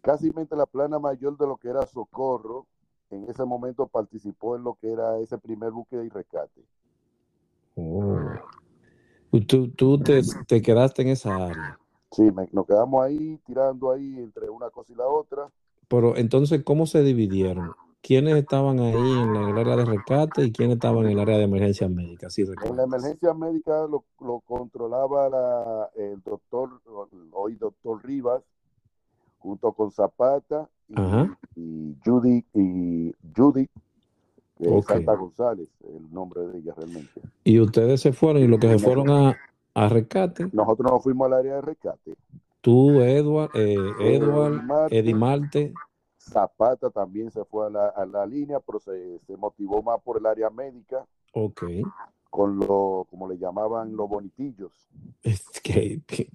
casi la plana mayor de lo que era Socorro, en ese momento participó en lo que era ese primer búsqueda y rescate. Oh. Tú, tú te, te quedaste en esa área. Sí, me- nos quedamos ahí tirando ahí entre una cosa y la otra. Pero entonces, ¿cómo se dividieron? ¿Quiénes estaban ahí en el área de rescate y quiénes estaban en el área de emergencias médicas? Si En la emergencia médica lo, lo controlaba la- el doctor, hoy doctor Rivas, junto con Zapata y, y Judy, y Judy Ok. Santa González, el nombre de ella realmente. Y ustedes se fueron y los que se fueron a, a rescate, Nosotros nos fuimos al área de rescate. Tú, Edward, eh, Edward, Marte. Eddie Marte, Zapata también se fue a la, a la línea, pero se, se motivó más por el área médica, ok. con lo, como le llamaban, los bonitillos. Es que, que-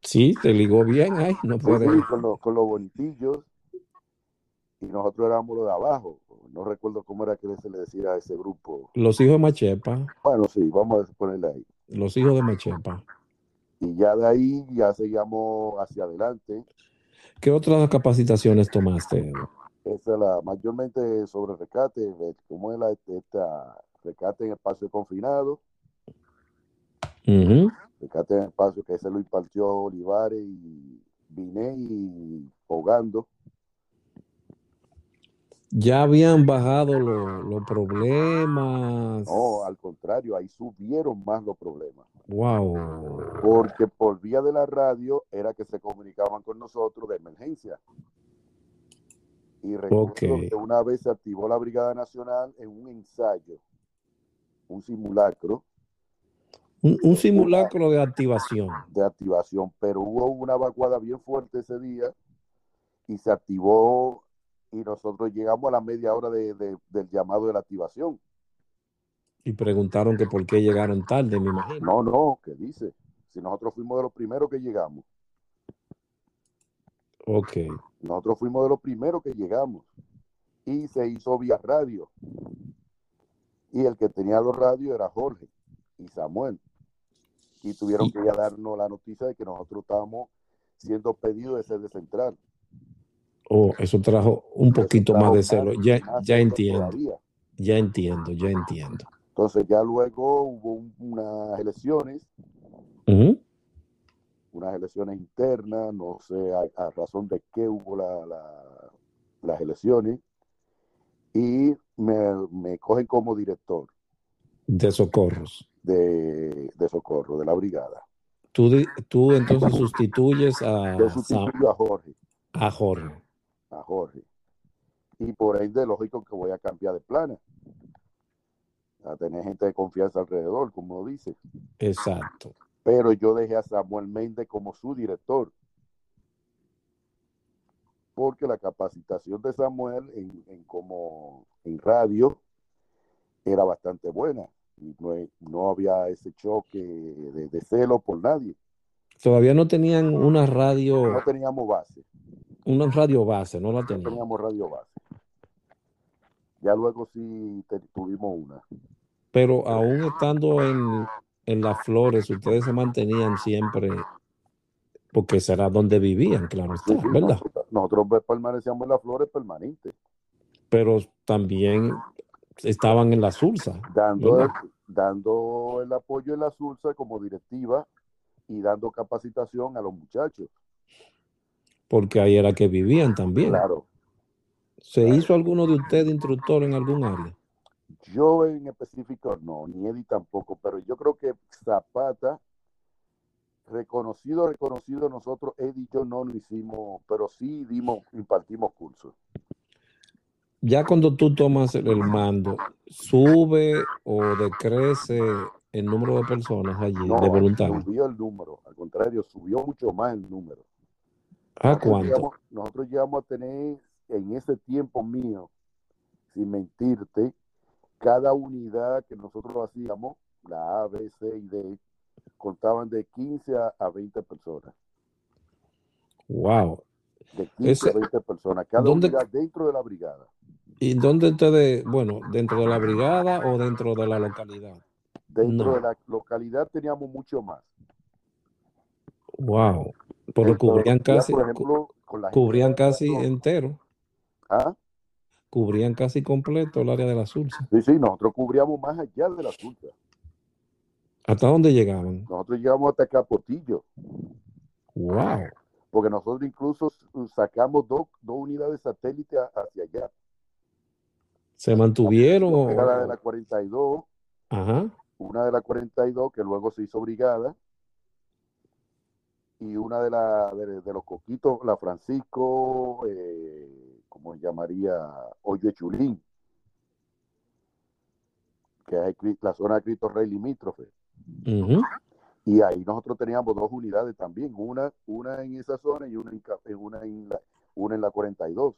Sí, te ligó bien, ay, no puede. Sí, con, los, con los bonitillos. Y nosotros éramos los de abajo. No recuerdo cómo era que se le decía a ese grupo. Los hijos de Machepa. Bueno, sí, vamos a ponerle ahí. Los hijos de Machepa. Y ya de ahí ya seguíamos hacia adelante. ¿Qué otras capacitaciones tomaste? Esa es la mayormente sobre rescate, cómo es la esta rescate en espacio confinado. Rescate en espacio que se lo impartió Olivares y vine y Hogando. Ya habían bajado los problemas. No, al contrario, ahí subieron más los problemas. Wow. Porque por vía de la radio era que se comunicaban con nosotros de emergencia. Y recuerdo que una vez se activó la Brigada Nacional en un ensayo, un simulacro. Un, simulacro de activación. De activación, pero hubo una vacuada bien fuerte ese día y se activó y nosotros llegamos a la media hora de, del llamado de la activación. Y preguntaron que por qué llegaron tarde, me imagino. No, no, ¿qué dice? Si nosotros fuimos de los primeros que llegamos. Ok. Nosotros fuimos de los primeros que llegamos. Y se hizo vía radio. Y el que tenía los radios era Jorge y Samuel. Y tuvieron que ya darnos la noticia de que nosotros estábamos siendo pedidos de ser de central. Oh, eso trajo un poquito más de celo. Ya, ya entiendo. Ya entiendo, ya entiendo. Entonces ya luego hubo unas elecciones, unas elecciones internas, no sé a, razón de qué hubo las elecciones, y me, cogen como director. De socorros. De, socorro, de la brigada. Tú, tú entonces sustituyes a, Yo sustituyo a Jorge. A Jorge a Jorge. Y por ahí de lógico que voy a cambiar de planes. A tener gente de confianza alrededor, como dice. Exacto. Pero yo dejé a Samuel Méndez como su director. Porque la capacitación de Samuel en, como en radio era bastante buena. Y no, no había ese choque de, de celo por nadie. Todavía no tenían una radio. No teníamos base. Una radio base, no la teníamos. teníamos radio base. Ya luego sí tuvimos una. Pero aún estando en, en las flores, ustedes se mantenían siempre, porque será donde vivían, claro ¿verdad? Nosotros, permanecíamos en las flores permanentes. Pero también estaban en la Sulsa. Dando dando el apoyo en la Sulsa como directiva y dando capacitación a los muchachos porque ahí era que vivían también. Claro. ¿Se hizo alguno de ustedes instructor en algún área? Yo en específico no, ni Eddie tampoco, pero yo creo que Zapata, reconocido, reconocido nosotros, Eddie y yo no lo hicimos, pero sí dimos, impartimos cursos. Ya cuando tú tomas el mando, ¿sube o decrece el número de personas allí, de voluntarios? Subió el número, al contrario, subió mucho más el número. ¿A cuánto? nosotros llegamos a tener en ese tiempo mío, sin mentirte, cada unidad que nosotros hacíamos, la A, B, C y D, contaban de 15 a, 20 personas. Wow. De 15 a 20 personas, cada unidad dentro de la brigada. ¿Y dónde ustedes, bueno, dentro de la brigada o dentro de la localidad? Dentro de la localidad teníamos mucho más. Wow. Pero cubrían casi, cubrían casi entero. ¿Ah? Cubrían casi completo el área de la Sulsa. Sí, sí, nosotros cubríamos más allá de la Sulsa. ¿Hasta dónde llegaban? Nosotros llegamos hasta Capotillo. Wow. Porque nosotros incluso sacamos dos, dos unidades satélite hacia allá. ¿Se mantuvieron? Una de la 42. Ajá. Una de la 42 que luego se hizo brigada y una de, la, de, los coquitos, la Francisco, eh, como llamaría, Hoyo Chulín, que es la zona de Cristo Rey limítrofe. Y ahí nosotros teníamos dos unidades también, una, una en esa zona y una en, una en, la, una en la 42.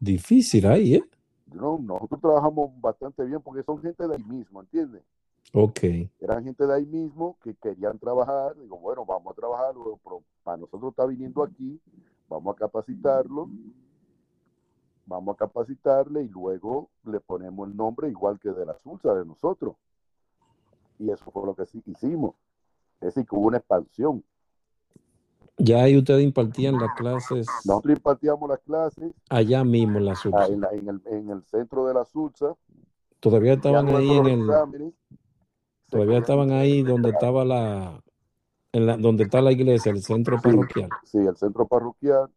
Difícil ahí, ¿eh? No, nosotros trabajamos bastante bien porque son gente de ahí mismo, ¿entiendes? Ok. Eran gente de ahí mismo que querían trabajar. Digo, bueno, vamos a trabajar, pero para nosotros está viniendo aquí, vamos a capacitarlo, vamos a capacitarle y luego le ponemos el nombre igual que de la SULSA de nosotros. Y eso fue lo que sí hicimos. Es decir, que hubo una expansión. Ya ahí ustedes impartían las clases Nosotros impartíamos las clases allá mismo en la ah, en, la- en el, en el centro de la SULSA. Todavía estaban ahí en el, exámenes todavía estaban ahí donde estaba la, en la, donde está la iglesia, el centro parroquial. sí, el centro parroquial.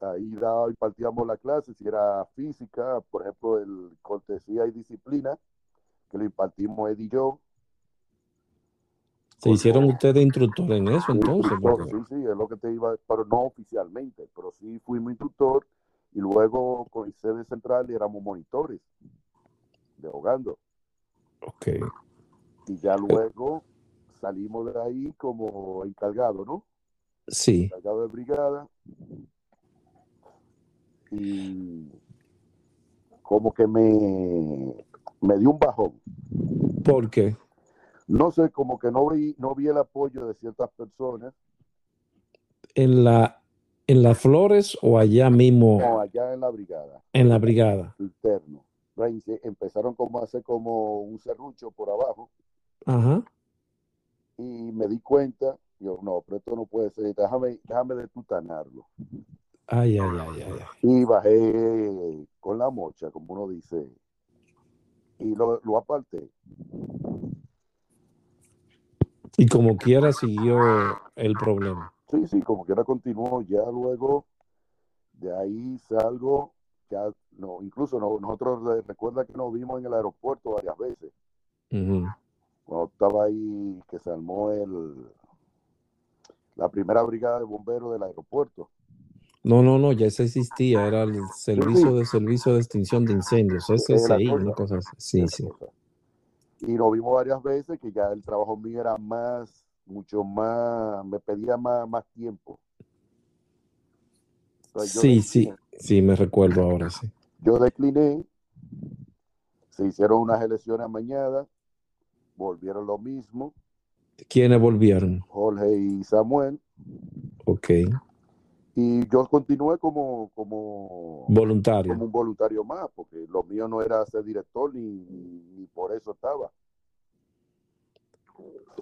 Ahí daba, impartíamos la clase, si era física, por ejemplo, el cortesía y disciplina, que lo impartimos Ed y yo. Se hicieron ustedes instructores en eso entonces, porque sí, sí, es lo que te iba, pero no oficialmente, pero sí fuimos instructor y luego con el sede central éramos monitores de ahogando. ok. Y ya luego salimos de ahí como encargado, ¿no? Sí, Encargado de brigada. Y como que me, me dio un bajón. porque No sé, como que no vi, no vi el apoyo de ciertas personas. en la en las flores o allá mismo No, allá en la brigada, en la brigada. interno. Empezaron como a hacer como un serrucho por abajo Ajá. y me di cuenta, yo no, pero esto no puede ser, déjame, déjame detutanarlo. Ay, ay, ay, ay. Y bajé con la mocha, como uno dice, y lo, lo aparté. Y como quiera siguió el problema. Sí, sí, como quiera continuó, ya luego de ahí salgo, ya no, incluso no- nosotros re- recuerda que nos vimos en el aeropuerto varias veces, Ujú. Cuando estaba ahí que se armó el la primera brigada de bomberos del aeropuerto. No, no, no, ya ese existía, era el servicio sí. de servicio de extinción de incendios, Esa es SSI, cosa. una cosa así. Sí, sí. Y nos vimos varias veces que ya el trabajo mío era más, mucho más, me pedía más, más tiempo. Entonces, Sí, sí, sí, me recuerdo ahora, sí. Yo decliné, se hicieron unas elecciones mañana, volvieron lo mismo, ¿Quiénes volvieron? Jorge y Samuel, Ok. y yo continué como, como, Voluntario. como un voluntario más, porque lo mío no era ser director ni, ni, ni por eso estaba.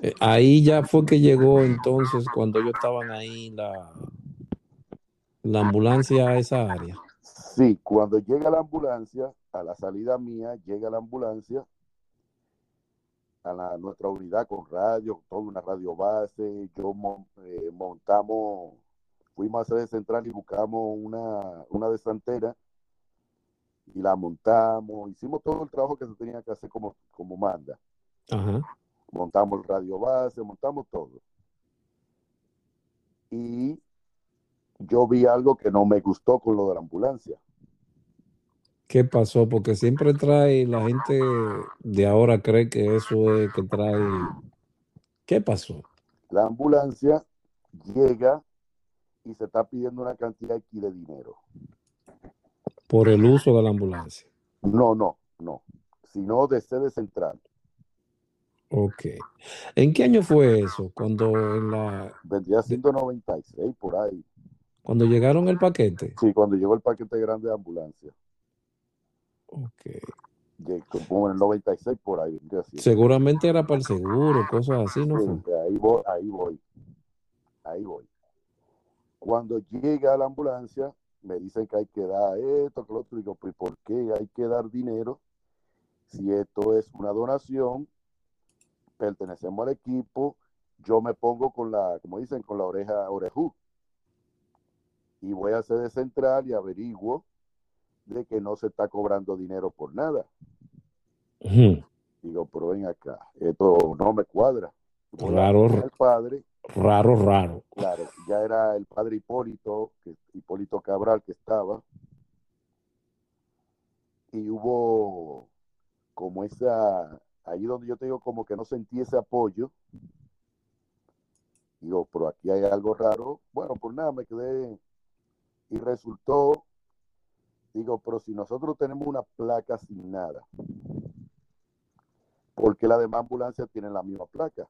Eh, Ahí ya fue que llegó entonces cuando ellos estaban ahí la, la ambulancia a esa área. Sí, cuando llega la ambulancia, a la salida mía, llega la ambulancia a la- nuestra unidad con radio, toda una radio base, yo mon- eh, montamos, fuimos a sede central y buscamos una, una desantera y la montamos, hicimos todo el trabajo que se tenía que hacer como, como manda. Ajá. Montamos el radio base, montamos todo. Y yo vi algo que no me gustó con lo de la ambulancia. ¿Qué pasó? Porque siempre trae, la gente de ahora cree que eso es que trae. ¿Qué pasó? La ambulancia llega y se está pidiendo una cantidad aquí de dinero. Por el uso de la ambulancia. No, no, no, sino de sede central. Ok. ¿En qué año fue eso? Cuando en la, Vendría siendo 96 por ahí. cuando llegaron el paquete. Sí, cuando llegó el paquete grande de ambulancia. Ok. Como en el 96 por ahí. Seguramente era para el seguro, cosas así, ¿no? Sí, ahí voy, ahí voy. Ahí voy. Cuando llega la ambulancia, me dicen que hay que dar esto, que lo otro. Digo, pues ¿por qué hay que dar dinero si esto es una donación? Pertenecemos al equipo. Yo me pongo con la, como dicen, con la oreja orejú. Y voy a sede central y averiguo de que no se está cobrando dinero por nada. Digo, pero ven acá, esto no me cuadra. Raro, al padre, raro, raro. claro, ya era el padre Hipólito, que, Hipólito Cabral que estaba, y hubo como esa, ahí donde yo te digo como que no sentí ese apoyo, digo, pero aquí hay algo raro, bueno, pues nada, me quedé, y resultó, digo, pero si nosotros tenemos una placa sin nada, porque la demás ambulancia tienen la misma placa.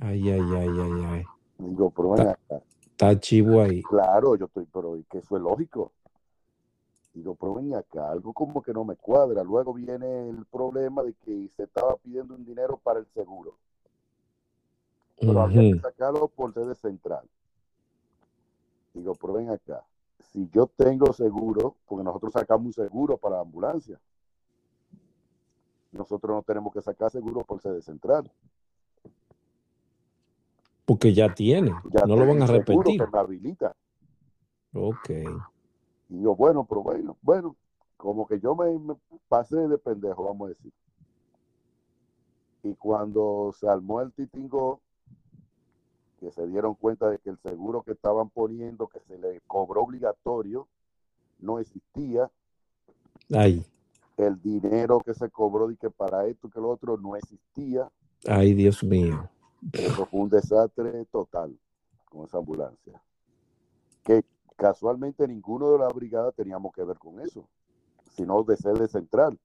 Ay, ay, ay, ay, ay. Digo, pero ven acá. Está chivo ahí. Claro, yo estoy, pero ¿y que eso es lógico. Digo, pero ven acá, algo como que no me cuadra. Luego viene el problema de que se estaba pidiendo un dinero para el seguro. Pero había que sacarlo por sede central. Digo, pero ven acá, si yo tengo seguro, porque nosotros sacamos un seguro para la ambulancia, nosotros no tenemos que sacar seguro por sede central. Porque ya tiene. Ya no lo van a repetir. que me habilita. Ok. Y yo, bueno, pero bueno, bueno, como que yo me, me pasé de pendejo, vamos a decir. Y cuando se armó el titingo, que se dieron cuenta de que el seguro que estaban poniendo, que se le cobró obligatorio, no existía. Ay, El dinero que se cobró de que para esto que lo otro no existía. ay, Dios mío. Eso fue un desastre total con esa ambulancia. Que casualmente ninguno de la brigada teníamos que ver con eso, sino de sede central.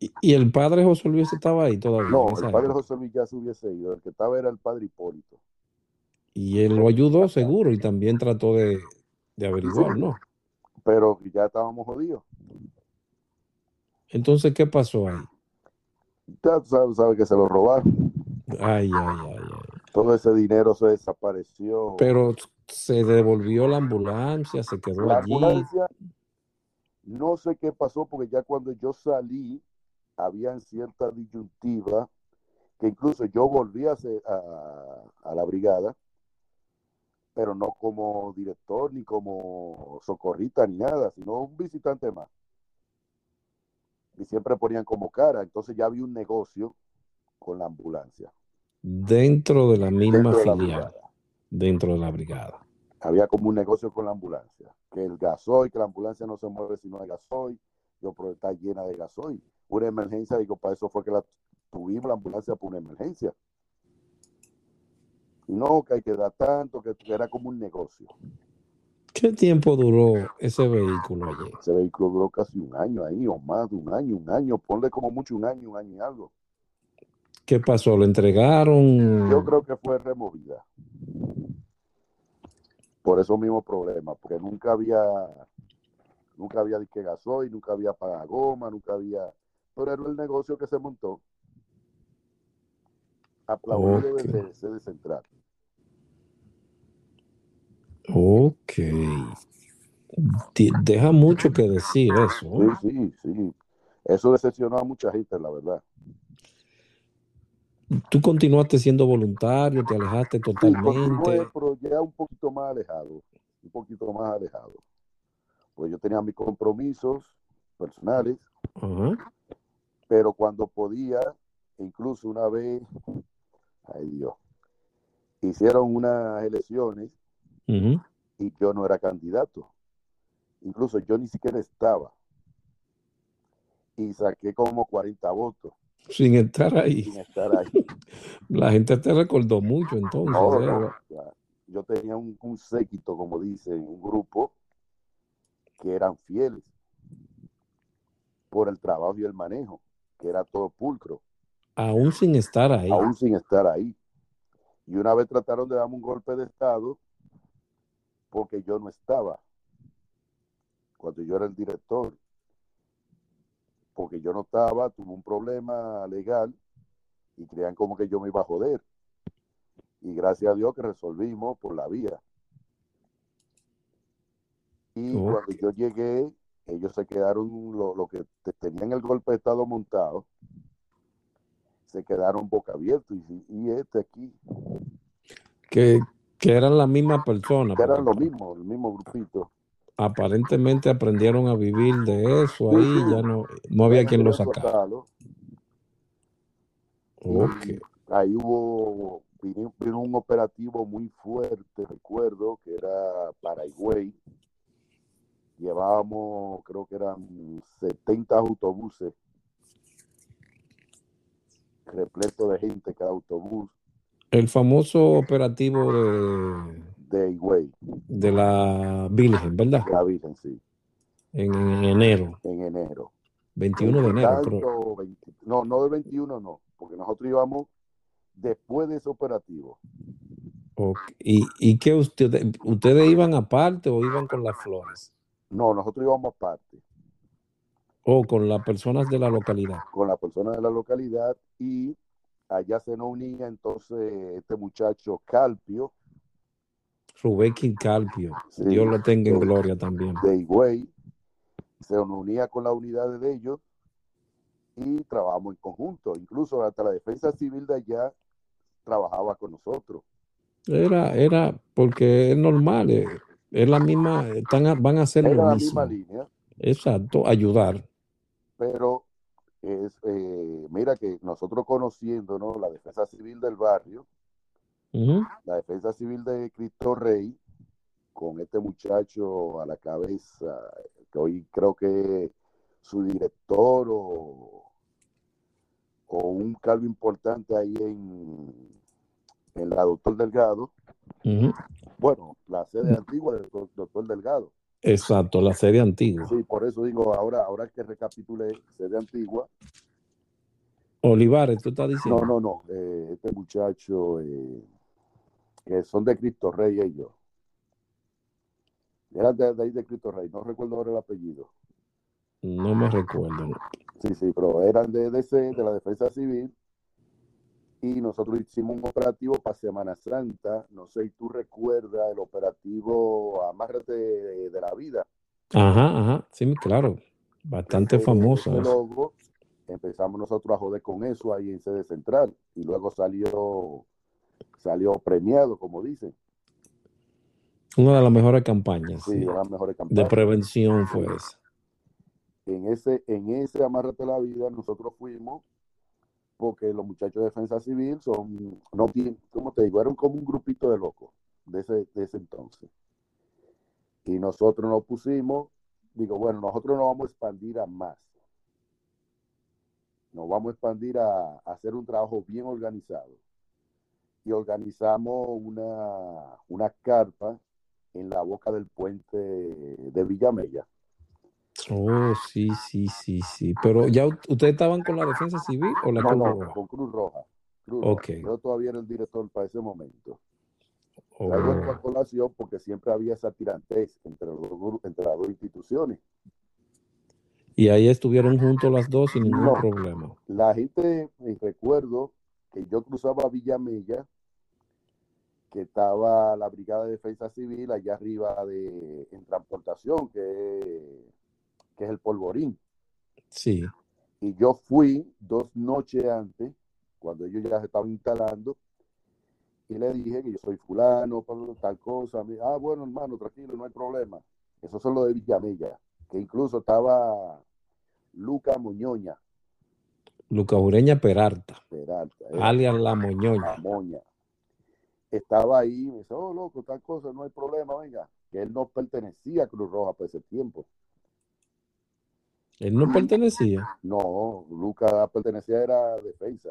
¿Y, y el padre José Luis estaba ahí todavía? No, el padre? José Luis ya se hubiese ido, el que estaba era el padre Hipólito. Y él lo ayudó seguro y también trató de, de averiguar, ¿no? Pero ya estábamos jodidos. Entonces, ¿qué pasó ahí? Ya sabes, sabes que se lo robaron. Ay, ay, ay, ay. Todo ese dinero se desapareció. Pero se devolvió la ambulancia, se quedó la allí. ambulancia, no sé qué pasó, porque ya cuando yo salí, habían cierta disyuntiva, que incluso yo volví a, a, a la brigada, pero no como director, ni como socorrista, ni nada, sino un visitante más. Y siempre ponían como cara, entonces ya había un negocio con la ambulancia. Dentro de la misma dentro de la filial, dentro de la brigada. había como un negocio con la ambulancia, que el gasoil, que la ambulancia no se mueve si no hay gasoil, yo pero está llena de gasoil. Una emergencia, digo, para eso fue que la tuvimos la ambulancia por una emergencia. No, que hay que dar tanto, que, era como un negocio. ¿Qué tiempo duró ese vehículo allí? Ese vehículo duró casi un año ahí, o más de un año, un año, ponle como mucho un año, un año y algo. ¿Qué pasó? ¿Lo entregaron? Yo creo que fue removida. Por esos mismos problemas, porque nunca había, nunca había de que gasoil, nunca había pagagoma, nunca había, pero era el negocio que se montó. Aplaudido Ok. desde sede central. Ok. Deja mucho que decir eso. Sí, sí, sí. Eso decepcionó a mucha gente, la verdad. Tú continuaste siendo voluntario, te alejaste Sí, totalmente. continué, pero ya un poquito más alejado, un poquito más alejado. Pues yo tenía mis compromisos personales, pero cuando podía, incluso una vez, ay Dios, hicieron unas elecciones Y yo no era candidato. Incluso yo ni siquiera estaba. Y saqué como 40 votos Sin estar ahí. sin estar ahí. La gente te recordó mucho entonces. No, no, ya. Yo tenía un, un séquito, como dicen, un grupo que eran fieles por el trabajo y el manejo, que era todo pulcro, Aún sin estar ahí. aún sin estar ahí. Y una vez trataron de darme un golpe de Estado porque yo no estaba, cuando yo era el director, porque yo no estaba, tuve un problema legal y creían como que yo me iba a joder. Y gracias a Dios que resolvimos por la vía. Y cuando yo llegué, ellos se quedaron, lo, lo que te- tenían el golpe de Estado montado, se quedaron boca abiertos. Y, y este aquí, Que, que eran la misma persona. que eran lo mismo, el mismo grupito. Aparentemente aprendieron a vivir de eso ahí, sí. ya no, no había quien lo sacara. sacarlo. Y Ok. ahí hubo, vino, vino un operativo muy fuerte, recuerdo, que era para Higüey. Llevábamos, creo que eran 70 autobuses repleto de gente cada autobús El famoso operativo de, de Higüey, de la Virgen, ¿verdad? de la Virgen, sí, En, en enero. en enero. 21 de enero. Tanto, pero- 20 no, no del 21 no, porque nosotros íbamos después de ese operativo. ¿Y, y qué ustedes, ustedes iban aparte o iban con las flores? No, nosotros íbamos aparte O con las personas de la localidad. con la persona de la localidad y allá se nos unía entonces este muchacho Calpio Rubén Calpio. Sí. Dios lo tenga en gloria también. de Higüey, se nos unía con las unidades de ellos y trabajamos en conjunto. Incluso hasta la defensa civil de allá trabajaba con nosotros. Era, era, porque es normal, eh, es la misma, están van a hacer Era lo la misma línea, Exacto, ayudar. pero es, eh, mira que nosotros conociéndonos la defensa civil del barrio, la defensa civil de Cristo Rey, con este muchacho a la cabeza, que hoy creo que su director o, o un cargo importante ahí en, en la doctor Delgado, bueno, la sede antigua del doc- doctor Delgado. Exacto, la serie antigua. Sí, por eso digo, ahora, ahora que recapitule sede antigua, Olivares, tú estás diciendo. no, no, no, eh, este muchacho eh, que son de Cristo Rey ellos. Eran de, de ahí de Cristo Rey, no recuerdo ahora el apellido. No me recuerdo. Sí, sí, pero eran de DC, de la Defensa Civil, y nosotros hicimos un operativo para Semana Santa. No sé si tú recuerdas el operativo Amárrate de, de la Vida. Ajá, ajá, sí, claro. Bastante famoso. logo, empezamos nosotros a joder con eso ahí en sede central, y luego salió, salió premiado, como dicen. Una de las mejores campañas Sí, sí, de las mejores de campañas. prevención fue esa. en ese, en ese Amárrate la Vida nosotros fuimos porque los muchachos de defensa civil son, no tienen, como te digo, eran como un grupito de locos de ese, de ese entonces. Y nosotros nos pusimos, digo, bueno, nosotros nos vamos a expandir a más. Nos vamos a expandir a, a hacer un trabajo bien organizado. Y organizamos una, una carpa en la boca del puente de Villamella. Oh, sí, sí, sí, sí. Pero ya ustedes estaban con la defensa civil o la No, Cruz no, Roja? con Cruz Roja. Cruz Ok. Roja. Yo todavía era el director para ese momento. Oh, Traigo esto a colación porque siempre había esa tirantez entre, los entre las dos instituciones. Y ahí estuvieron juntos las dos sin ningún No. problema. La gente, eh, recuerdo que yo cruzaba Villamella, que estaba la Brigada de Defensa Civil allá arriba de, en transportación, que, que es el Polvorín. Sí. Y yo fui dos noches antes, cuando ellos ya se estaban instalando, y le dije que yo soy fulano, tal cosa. Me- ah, bueno, hermano, tranquilo, no hay problema. Eso son lo de Villamella, que incluso estaba Luca Moñoña, Luca Ureña Peralta, Peralta, eh, alias La Moñoña. la Moña. Estaba ahí, me dice, oh, loco, tal cosa, no hay problema, venga. Que él no pertenecía a Cruz Roja por ese tiempo. Él no pertenecía. No, Luca pertenecía era a defensa.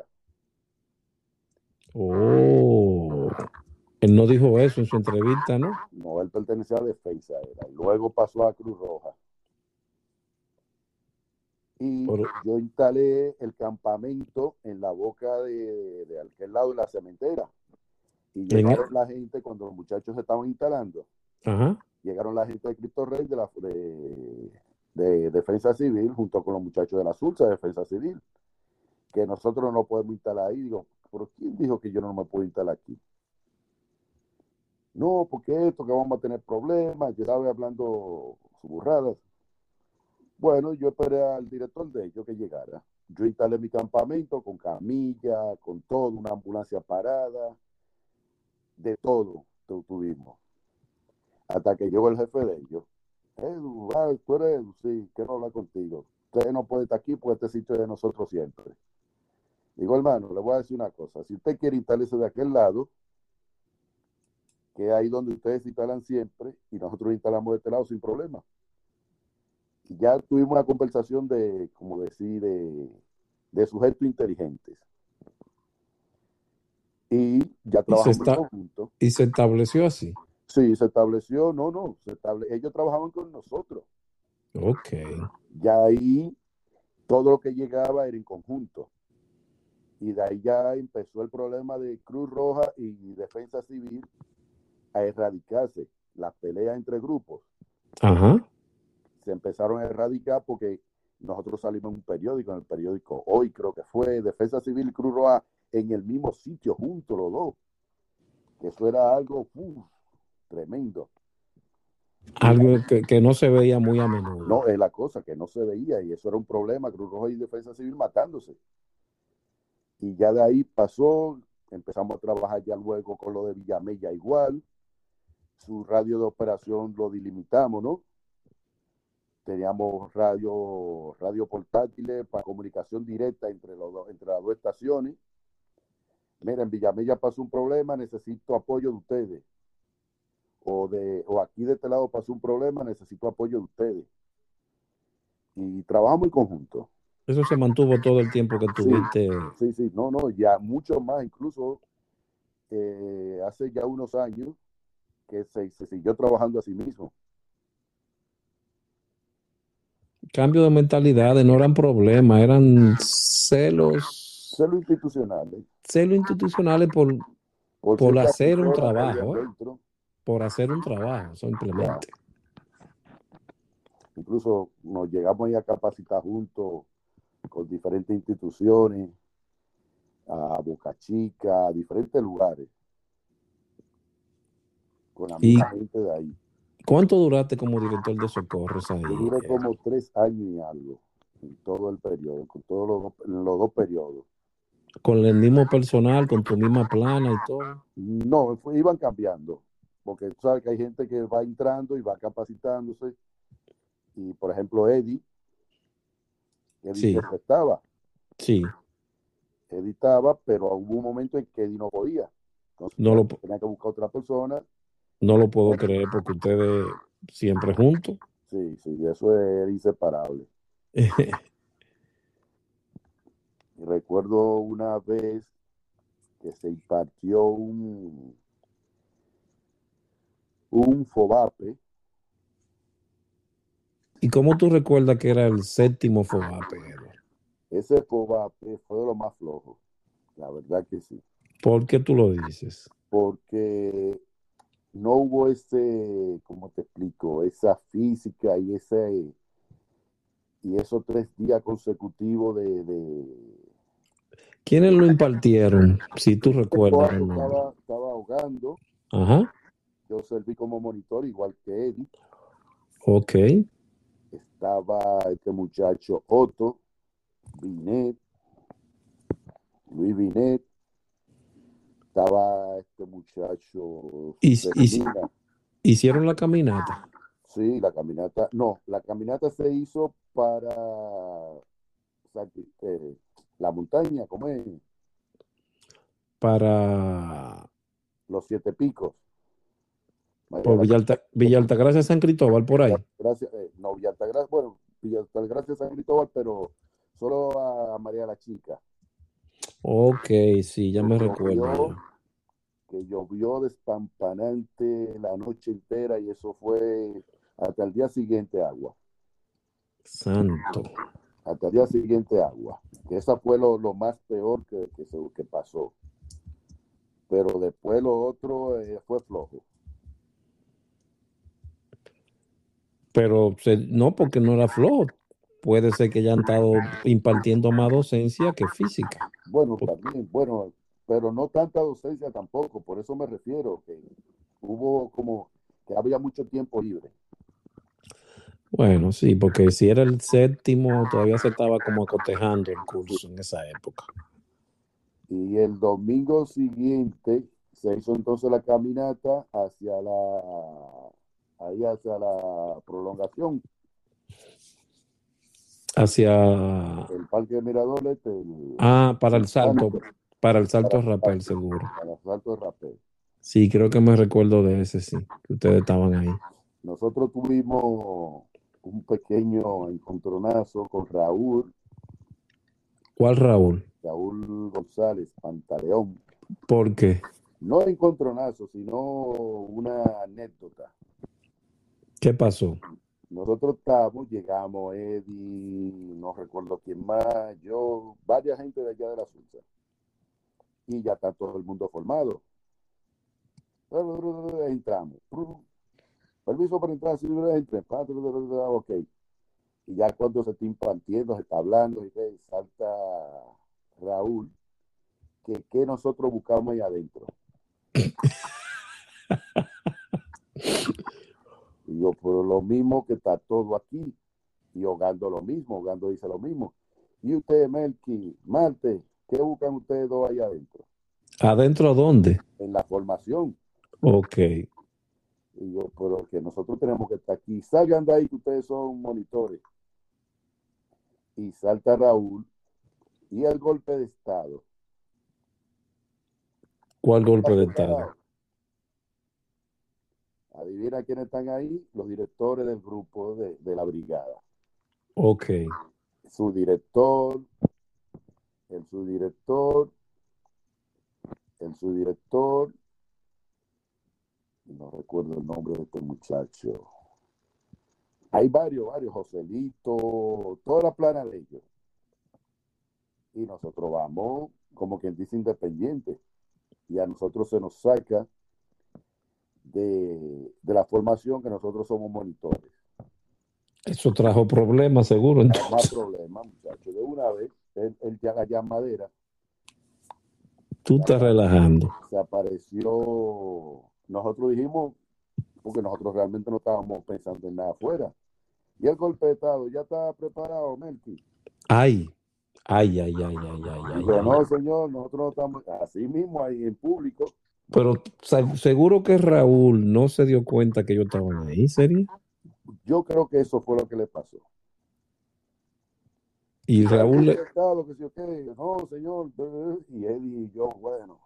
Oh. Él no dijo eso en su entrevista, ¿no? No, él pertenecía a defensa, era. Luego pasó a Cruz Roja. Y Por- yo instalé el campamento en la boca de, de aquel lado de la cementera. Y En llegaron la gente cuando los muchachos se estaban instalando. Ajá. Llegaron la gente de Cristo Rey de, la, de, de Defensa Civil junto con los muchachos de la SULSA de Defensa Civil. Que nosotros no podemos instalar ahí. Digo, ¿pero quién dijo que yo no me puedo instalar aquí? No, porque esto, que vamos a tener problemas. Yo estaba hablando su burradas. Bueno, yo esperé al director de ellos que llegara. Yo instalé mi campamento con camilla, con todo, una ambulancia parada, de todo tu- tuvimos. Hasta que llegó el jefe de ellos. Edu, ah, tú eres Edu, sí, quiero hablar contigo. Usted no puede estar aquí porque este sitio es de nosotros siempre. Digo, hermano, le voy a decir una cosa. Si usted quiere instalarse de aquel lado, que es ahí donde ustedes instalan siempre, y nosotros instalamos de este lado sin problema. Y ya tuvimos una conversación de, como decir, de, de sujetos inteligentes. Y ya trabajamos está- conjunto. Y se estableció así. Sí, se estableció, no, no, se estable, ellos trabajaban con nosotros. Ok. Ya ahí todo lo que llegaba era en conjunto. Y de ahí ya empezó el problema de Cruz Roja y Defensa Civil a erradicarse, las peleas entre grupos. Ajá. Se empezaron a erradicar porque nosotros salimos en un periódico, en el periódico Hoy creo que fue, Defensa Civil y Cruz Roja en el mismo sitio, juntos los dos. Eso era algo uf, tremendo. Algo que, que, no se veía muy a menudo. No, es la cosa que no se veía y eso era un problema, Cruz Roja y Defensa Civil matándose. Y ya de ahí pasó, empezamos a trabajar ya luego con lo de Villamella igual. Su radio de operación lo delimitamos, ¿no? Teníamos radio, radio portátiles para comunicación directa entre, los, entre las dos estaciones. Mira, en Villamella pasó un problema, necesito apoyo de ustedes. O, de, o aquí de este lado pasó un problema, necesito apoyo de ustedes. Y trabajamos en conjunto. Eso se mantuvo todo el tiempo que tuviste. Sí, sí, sí. no, no, ya mucho más, incluso eh, hace ya unos años que se, se, siguió trabajando a sí mismo. Cambio de mentalidades no eran problemas, eran celos. Celos institucionales. Celos institucionales por, por, por hacer un trabajo. ¿eh? Por hacer un trabajo, simplemente. Incluso nos llegamos a capacitar juntos con diferentes instituciones, a Boca Chica, a diferentes lugares. Con la misma gente de ahí. ¿Cuánto duraste como director de socorros ahí? Yo duré como tres años y algo en todo el periodo, con todos los, los dos periodos. ¿Con el mismo personal, con tu misma plana y todo? No, fue, iban cambiando, porque tú sabes que hay gente que va entrando y va capacitándose. Y por ejemplo, Eddie, Eddie Sí. estaba, Sí, editaba, pero hubo un momento en que Eddie no podía. Entonces, No lo- tenía que buscar otra persona. no lo puedo creer porque ustedes siempre juntos. Sí, sí, eso es inseparable. Recuerdo una vez que se impartió un, un FOBAPE, ¿Y cómo tú recuerdas que era el séptimo FOBAPE? Ese FOBAPE fue de lo más flojo, la verdad que sí, ¿Por qué tú lo dices? porque no hubo ese, ¿cómo te explico? Esa física y ese y esos tres días consecutivos de, de ¿Quiénes lo impartieron? Si tú recuerdas o no. estaba, estaba ahogando, Ajá, yo serví como monitor igual que Eddie, ok. estaba este muchacho Otto, Binet, Luis Binet, estaba este muchacho Y-. ¿Hicieron la caminata? sí, la caminata, no, la caminata se hizo para eh, la montaña, ¿cómo es? Para Los siete picos. Por Villa, Alta, Villa Altagracia, San Cristóbal, por ahí. Gracias, eh, no, Villa Altagracia, bueno, Villa Altagracia San Cristóbal, pero solo a María la Chica. Ok, sí, ya me recuerdo. que llovió despampanante la noche entera y eso fue hasta el día siguiente agua, Santo. hasta el día siguiente agua, que esa fue lo, lo más peor que, que, se, que pasó. Pero después lo otro eh, fue flojo. Pero se- no, porque no era flojo. Puede ser que ya han estado impartiendo más docencia que física. Bueno, también, bueno, pero no tanta docencia tampoco, por eso me refiero, que hubo como que había mucho tiempo libre. Bueno, sí, porque si era el séptimo, todavía se estaba como acotejando el curso en esa época. Y el domingo siguiente se hizo entonces la caminata hacia la ahí hacia la prolongación, Hacia. el Parque de Miradores, el, Ah, para el salto. Para el salto Para- rapel, seguro. para el Salto de Rapel. Sí, creo que me recuerdo de ese, sí. Que ustedes estaban ahí. Nosotros tuvimos un pequeño encontronazo con Raúl, ¿Cuál Raúl? Raúl González Pantaleón. ¿Por qué? No encontronazo, sino una anécdota. ¿Qué pasó? nosotros estábamos, llegamos, Eddie, no recuerdo quién más, yo, varias gente de allá de la Suiza. Y ya está todo el mundo formado. Entramos. Permiso para entrar, si entre. Ok. Y ya cuando se está impartiendo, se está hablando, y salta Raúl, que, que nosotros buscamos ahí adentro. y yo, por lo mismo que está todo aquí, y Hogando lo mismo, Hogando dice lo mismo. Y usted, Melky, Marte, ¿qué buscan ustedes dos ahí adentro? ¿Adentro dónde? En la formación. Ok. Y yo, pero que nosotros tenemos que estar aquí. Salgan de ahí que ustedes son monitores. Y salta Raúl. Y el golpe de Estado. ¿Cuál golpe de Estado? Adivina quiénes están ahí, los directores del grupo de, de la brigada. Ok. Su director, el subdirector, el subdirector, no recuerdo el nombre de este muchacho. Hay varios, varios, Joselito, toda la plana de ellos. Y nosotros vamos, como quien dice, independiente. Y a nosotros se nos saca de, la formación que nosotros somos monitores. Eso trajo problemas, seguro. No Más problemas, muchachos. De una vez, él, él ya allá madera. Tú estás relajando. Se apareció nosotros dijimos, porque nosotros realmente no estábamos pensando en nada afuera. Y el golpe de Estado ya está preparado, Melky. Ay, ay, ay, ay, ay, ay. no, señor, nosotros no estamos así mismo ahí en público. Pero seguro que Raúl no se dio cuenta que yo estaba ahí, ¿sería? Yo creo que eso fue lo que le pasó. Y Raúl le... No, señor. Y él y yo, bueno,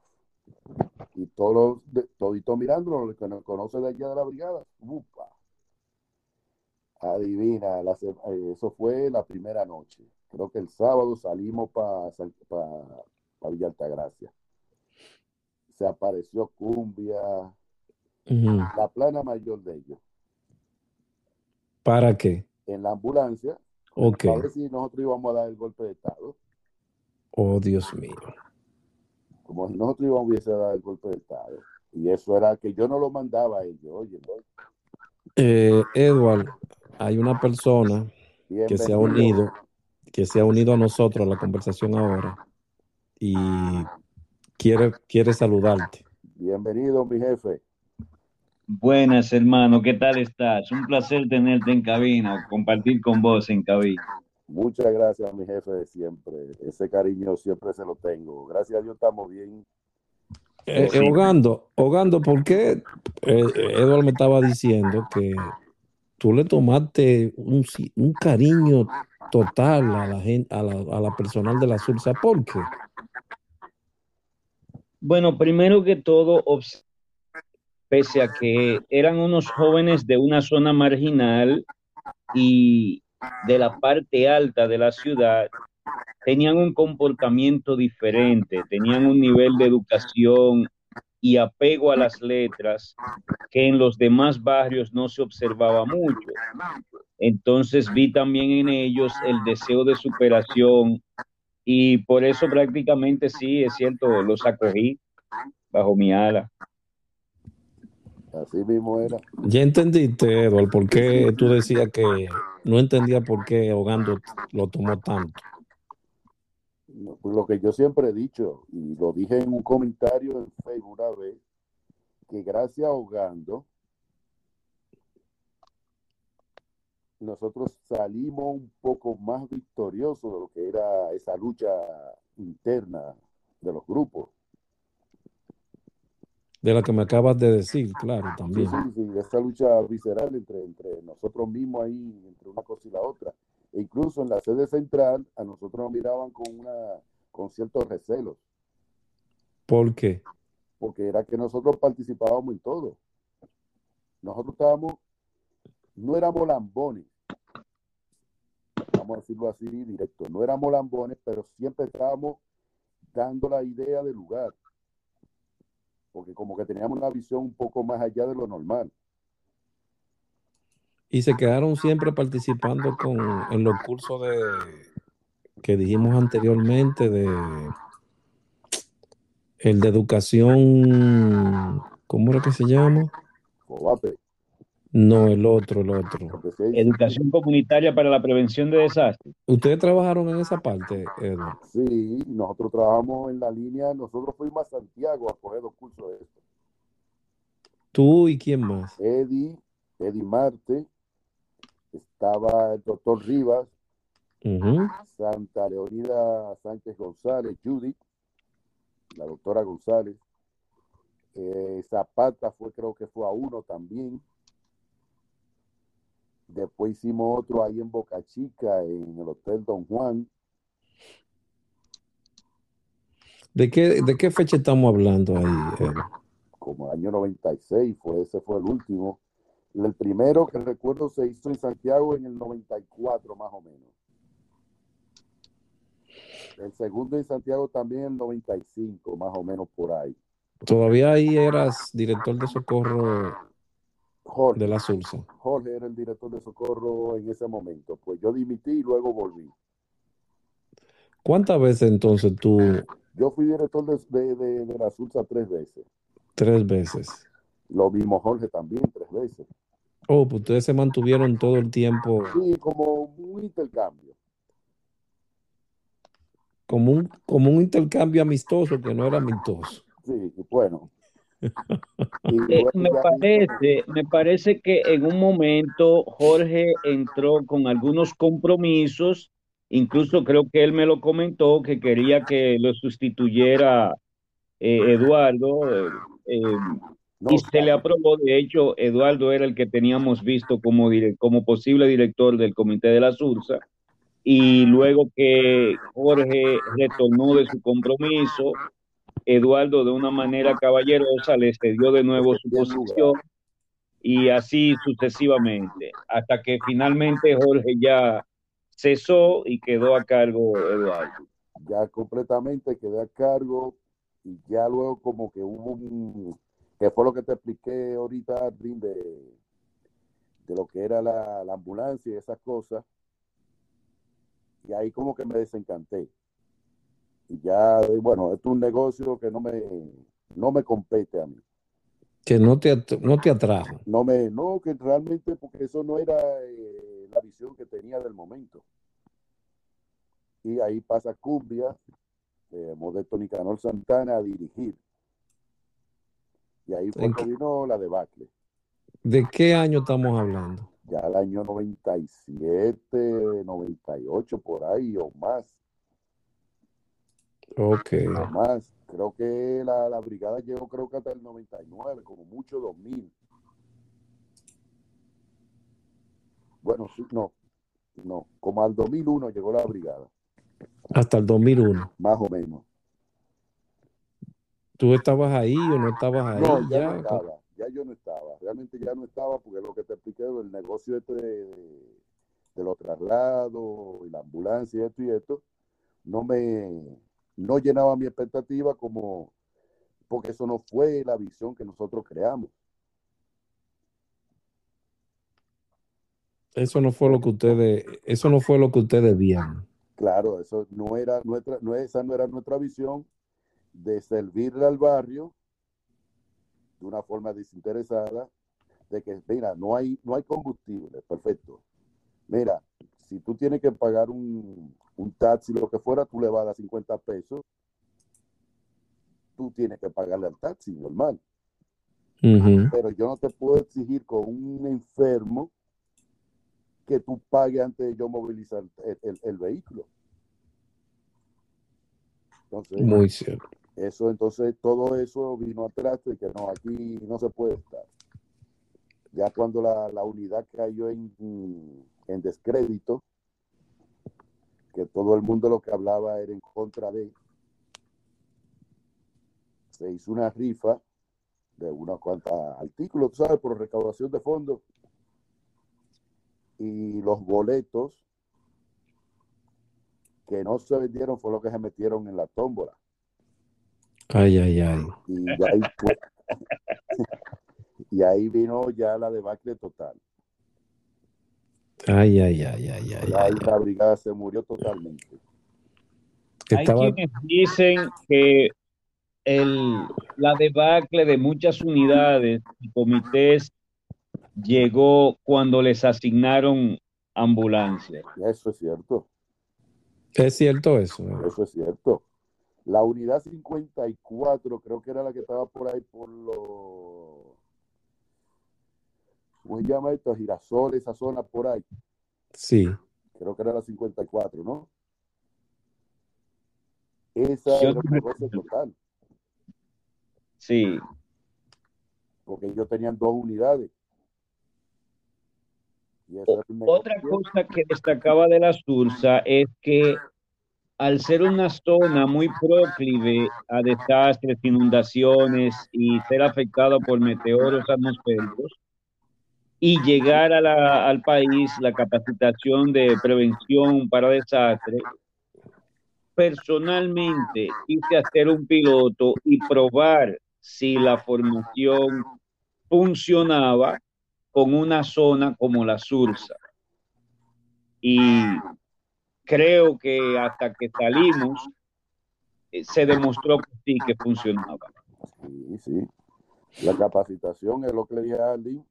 y todos todito mirándolo, los que nos conoce de allá de la brigada, upa. Adivina, eh, eso fue la primera noche. Creo que el sábado salimos para pa, Villa Altagracia. Se apareció Cumbia, la plana mayor de ellos. ¿Para qué? En la ambulancia. Ok. Para ver si nosotros íbamos a dar el golpe de Estado. Oh, Dios mío como si nosotros íbamos a dar el golpe de Estado. Y eso era que yo no lo mandaba a ellos, oye. Eh, Edward, hay una persona que se ha unido, que se ha unido a nosotros a la conversación ahora y quiere, quiere saludarte. Bienvenido, mi jefe. Buenas, hermano, ¿qué tal estás? Un placer tenerte en cabina, compartir con vos en cabina. Muchas gracias, mi jefe de siempre. Ese cariño siempre se lo tengo. Gracias a Dios estamos bien. Eh, eh Hogando, ¿por qué eh, Eduardo me estaba diciendo que tú le tomaste un, un cariño total a la gente, a la, a la personal de la Sursa? ¿Por qué? Bueno, primero que todo, pese a que eran unos jóvenes de una zona marginal y de la parte alta de la ciudad tenían un comportamiento diferente, tenían un nivel de educación y apego a las letras que en los demás barrios no se observaba mucho. Entonces vi también en ellos el deseo de superación y por eso prácticamente sí, es cierto, los acogí bajo mi ala. Así mismo era. Ya entendiste, Eduardo, por qué tú decías que no entendía por qué Hogando lo tomó tanto. Pues lo que yo siempre he dicho, y lo dije en un comentario en Facebook una vez, que gracias a Hogando, nosotros salimos un poco más victoriosos de lo que era esa lucha interna de los grupos de la que me acabas de decir, claro, también. Sí, sí, sí, esa lucha visceral entre, entre nosotros mismos ahí, entre una cosa y la otra. E incluso en la sede central a nosotros nos miraban con, una, con ciertos recelos. ¿Por qué? Porque era que nosotros participábamos en todo. Nosotros estábamos, no éramos lambones, vamos a decirlo así directo, no éramos lambones, pero siempre estábamos dando la idea del lugar porque como que teníamos una visión un poco más allá de lo normal. Y se quedaron siempre participando con, en los cursos de que dijimos anteriormente de el de educación, ¿cómo era que se llama? No, el otro, el otro. Educación comunitaria para la prevención de desastres. ¿Ustedes trabajaron en esa parte, Edward? Sí, nosotros trabajamos en la línea, nosotros fuimos a Santiago a coger los cursos de esto. ¿Tú y quién más? Eddie, Eddie Marte, estaba el doctor Rivas. Santa Leonida Sánchez González, Judith, la doctora González. Eh, Zapata fue, creo que fue a uno también. Después hicimos otro ahí en Boca Chica, en el Hotel Don Juan. ¿De qué, ¿De qué fecha estamos hablando ahí, Edward? como año 96, fue, ese fue el último. El primero que recuerdo se hizo en Santiago en el 94 más o menos. El segundo en Santiago también en el 95 más o menos por ahí. Todavía ahí eras director de socorro Jorge, de la SURSA. Jorge era el director de socorro en ese momento. Pues yo dimití y luego volví. ¿Cuántas veces entonces tú? Yo fui director de, de, de, de la SURSA tres veces. Tres veces. Lo mismo Jorge también tres veces. Oh, pues ustedes se mantuvieron todo el tiempo Sí, como un intercambio. como un, como un intercambio amistoso que no era amistoso. Sí, bueno. Eh, me parece, me parece que en un momento Jorge entró con algunos compromisos, incluso creo que él me lo comentó, que quería que lo sustituyera eh, Eduardo, eh, y se le aprobó. De hecho, Eduardo era el que teníamos visto como, como posible director del comité de la SURSA, y luego que Jorge retornó de su compromiso, Eduardo de una manera caballerosa le cedió de nuevo su posición y así sucesivamente, hasta que finalmente Jorge ya cesó y quedó a cargo Eduardo. ya completamente quedé a cargo y ya luego como que hubo un, que fue lo que te expliqué ahorita, de, de lo que era la, la ambulancia y esas cosas. Y ahí como que me desencanté. Y ya, bueno, esto es un negocio que no me, no me compete a mí. Que no te, no te atrajo. No me, no, que realmente, porque eso no era eh, la visión que tenía del momento. Y ahí pasa Cumbia, eh, Modesto Nicanor Santana a dirigir. Y ahí fue ¿En que vino la debacle. ¿De qué año estamos hablando? Ya el año 97, 98, por ahí, o más, Ok. o más. Creo que la, la brigada llegó, creo que hasta el 99, como mucho 2000. Bueno, sí, no, no, como al 2001 llegó la brigada, Hasta el 2001. más o menos. ¿Tú estabas ahí o no estabas ahí? No, ya, ya? no estaba, ya yo no estaba, realmente ya no estaba porque lo que te expliqué del negocio este de, de- de los traslados y la ambulancia y esto y esto, no me, no llenaba mi expectativa como, porque eso no fue la visión que nosotros creamos. Eso no fue lo que ustedes, eso no fue lo que ustedes vieron. Claro, eso no era nuestra, no, esa no era nuestra visión de servirle al barrio de una forma desinteresada, de que, mira, no hay, no hay combustible, perfecto. Mira, si tú tienes que pagar un, un taxi, lo que fuera, tú le vas a dar 50 pesos, tú tienes que pagarle al taxi, normal. Pero yo no te puedo exigir con un enfermo que tú pagues antes de yo movilizar el, el- el vehículo. Entonces, Muy cierto. eso, entonces, todo eso vino atrás de que no, aquí no se puede estar. Ya cuando la, la unidad cayó en, en descrédito, que todo el mundo lo que hablaba era en contra de, se hizo una rifa de unos cuantos artículos, tú sabes, por recaudación de fondos. Y los boletos que no se vendieron fue lo que se metieron en la tómbola. Ay, ay, ay. Y ahí, y ahí vino ya la debacle total. Ay, ay, ay, ay, ay. Ahí la brigada se murió totalmente. Hay quienes dicen que el, la debacle de muchas unidades y comités llegó cuando les asignaron ambulancias. Eso es cierto. Es cierto eso. Eso es cierto. La unidad 54 creo que era la que estaba por ahí por los... ¿Cómo se llama esto? Girasol, esa zona por ahí. Sí. Creo que era la 54, ¿no? Esa era un negocio total. Sí. Porque ellos tenían dos unidades. Otra cosa que destacaba de la Sursa es que al ser una zona muy proclive a desastres, inundaciones y ser afectada por meteoros atmosféricos, y llegar a al país la capacitación de prevención para desastres, personalmente quise hacer un piloto y probar si la formación funcionaba con una zona como la Sursa. Y creo que hasta que salimos eh, se demostró que sí que funcionaba. Sí, sí. La capacitación es lo que le dije a Andy.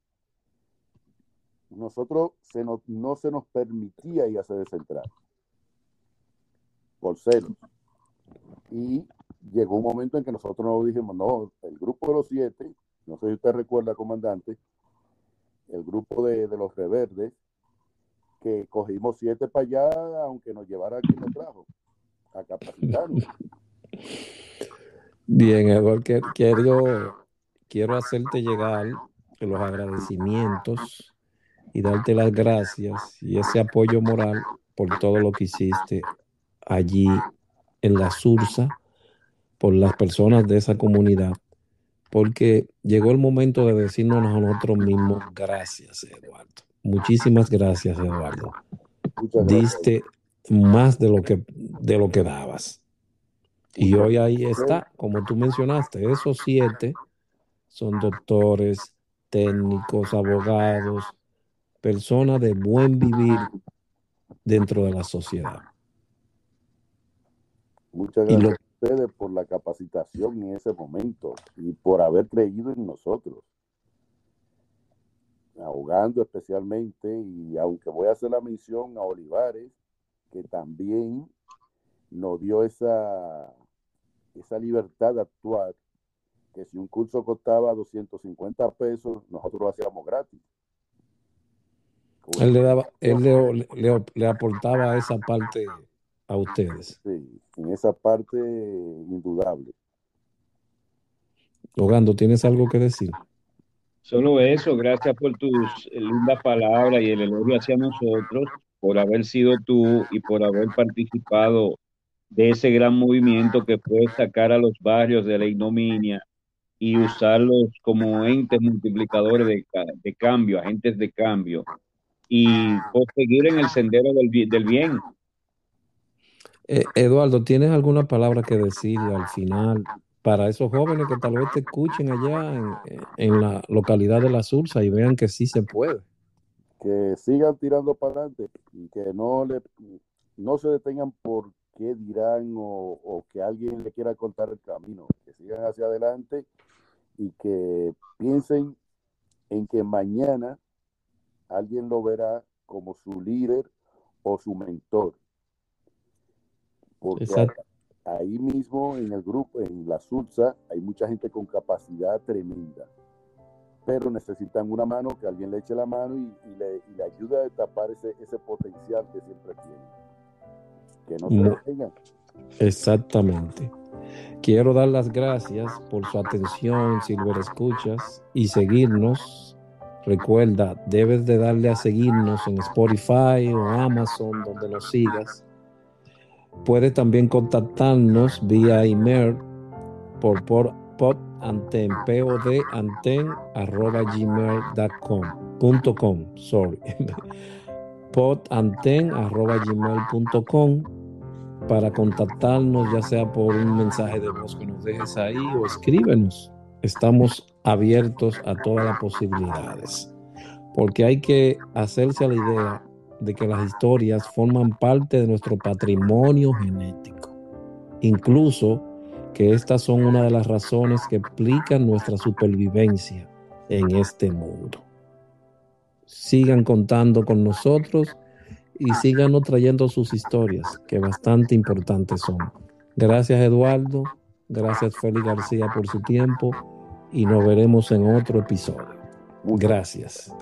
Nosotros se no se nos permitía ir a hacer central por celos. Y llegó un momento en que nosotros nos dijimos, no, el grupo de los siete, no sé si usted recuerda, comandante, el grupo de, de los reverdes, que cogimos siete para allá, aunque nos llevara aquí nos trajo, a capacitarnos. Bien, Eduardo, quiero, quiero hacerte llegar los agradecimientos y darte las gracias y ese apoyo moral por todo lo que hiciste allí en la Sursa, por las personas de esa comunidad, porque llegó el momento de decirnos a nosotros mismos gracias, Eduardo. Muchísimas gracias, Eduardo. Diste más de lo que de lo que dabas. Y hoy ahí está, como tú mencionaste, esos siete son doctores, técnicos, abogados, personas de buen vivir dentro de la sociedad. Muchas gracias a ustedes por la capacitación en ese momento y por haber creído en nosotros. Ahogando especialmente, y aunque voy a hacer la mención a Olivares, que también nos dio esa, esa libertad de actuar, que si un curso costaba 250 pesos, nosotros lo hacíamos gratis. Él le daba, él le, le, le aportaba esa parte a ustedes. Sí, en esa parte indudable. Logando, ¿tienes algo que decir? Solo eso, gracias por tus lindas palabras y el elogio hacia nosotros, por haber sido tú y por haber participado de ese gran movimiento que fue sacar a los barrios de la ignominia y usarlos como entes multiplicadores de, de cambio, agentes de cambio, y seguir en el sendero del, del bien, eh, Eduardo, ¿tienes alguna palabra que decir al final para esos jóvenes que tal vez te escuchen allá en, la localidad de La Sursa y vean que sí se puede? Que sigan tirando para adelante y que no, le, no se detengan por qué dirán o, o que alguien le quiera contar el camino, que sigan hacia adelante y que piensen en que mañana alguien lo verá como su líder o su mentor porque ahí mismo en el grupo, en la SURSA, hay mucha gente con capacidad tremenda, pero necesitan una mano, que alguien le eche la mano y, le, y le, ayude a destapar ese, ese potencial que siempre tienen. Que no se detengan. Exactamente. Quiero dar las gracias por su atención, Silver Escuchas, y seguirnos. Recuerda, debes de darle a seguirnos en Spotify o Amazon, donde nos sigas Puede también contactarnos vía email por, por podanten, arroba gmail.com, sorry, podanten, arroba gmail.com para contactarnos, ya sea por un mensaje de voz que nos dejes ahí o escríbenos. Estamos abiertos a todas las posibilidades, porque hay que hacerse a la idea de que las historias forman parte de nuestro patrimonio genético. Incluso que estas son una de las razones que explican nuestra supervivencia en este mundo. Sigan contando con nosotros y sigan trayendo sus historias, que bastante importantes son. Gracias Eduardo, gracias Félix García por su tiempo y nos veremos en otro episodio. Gracias.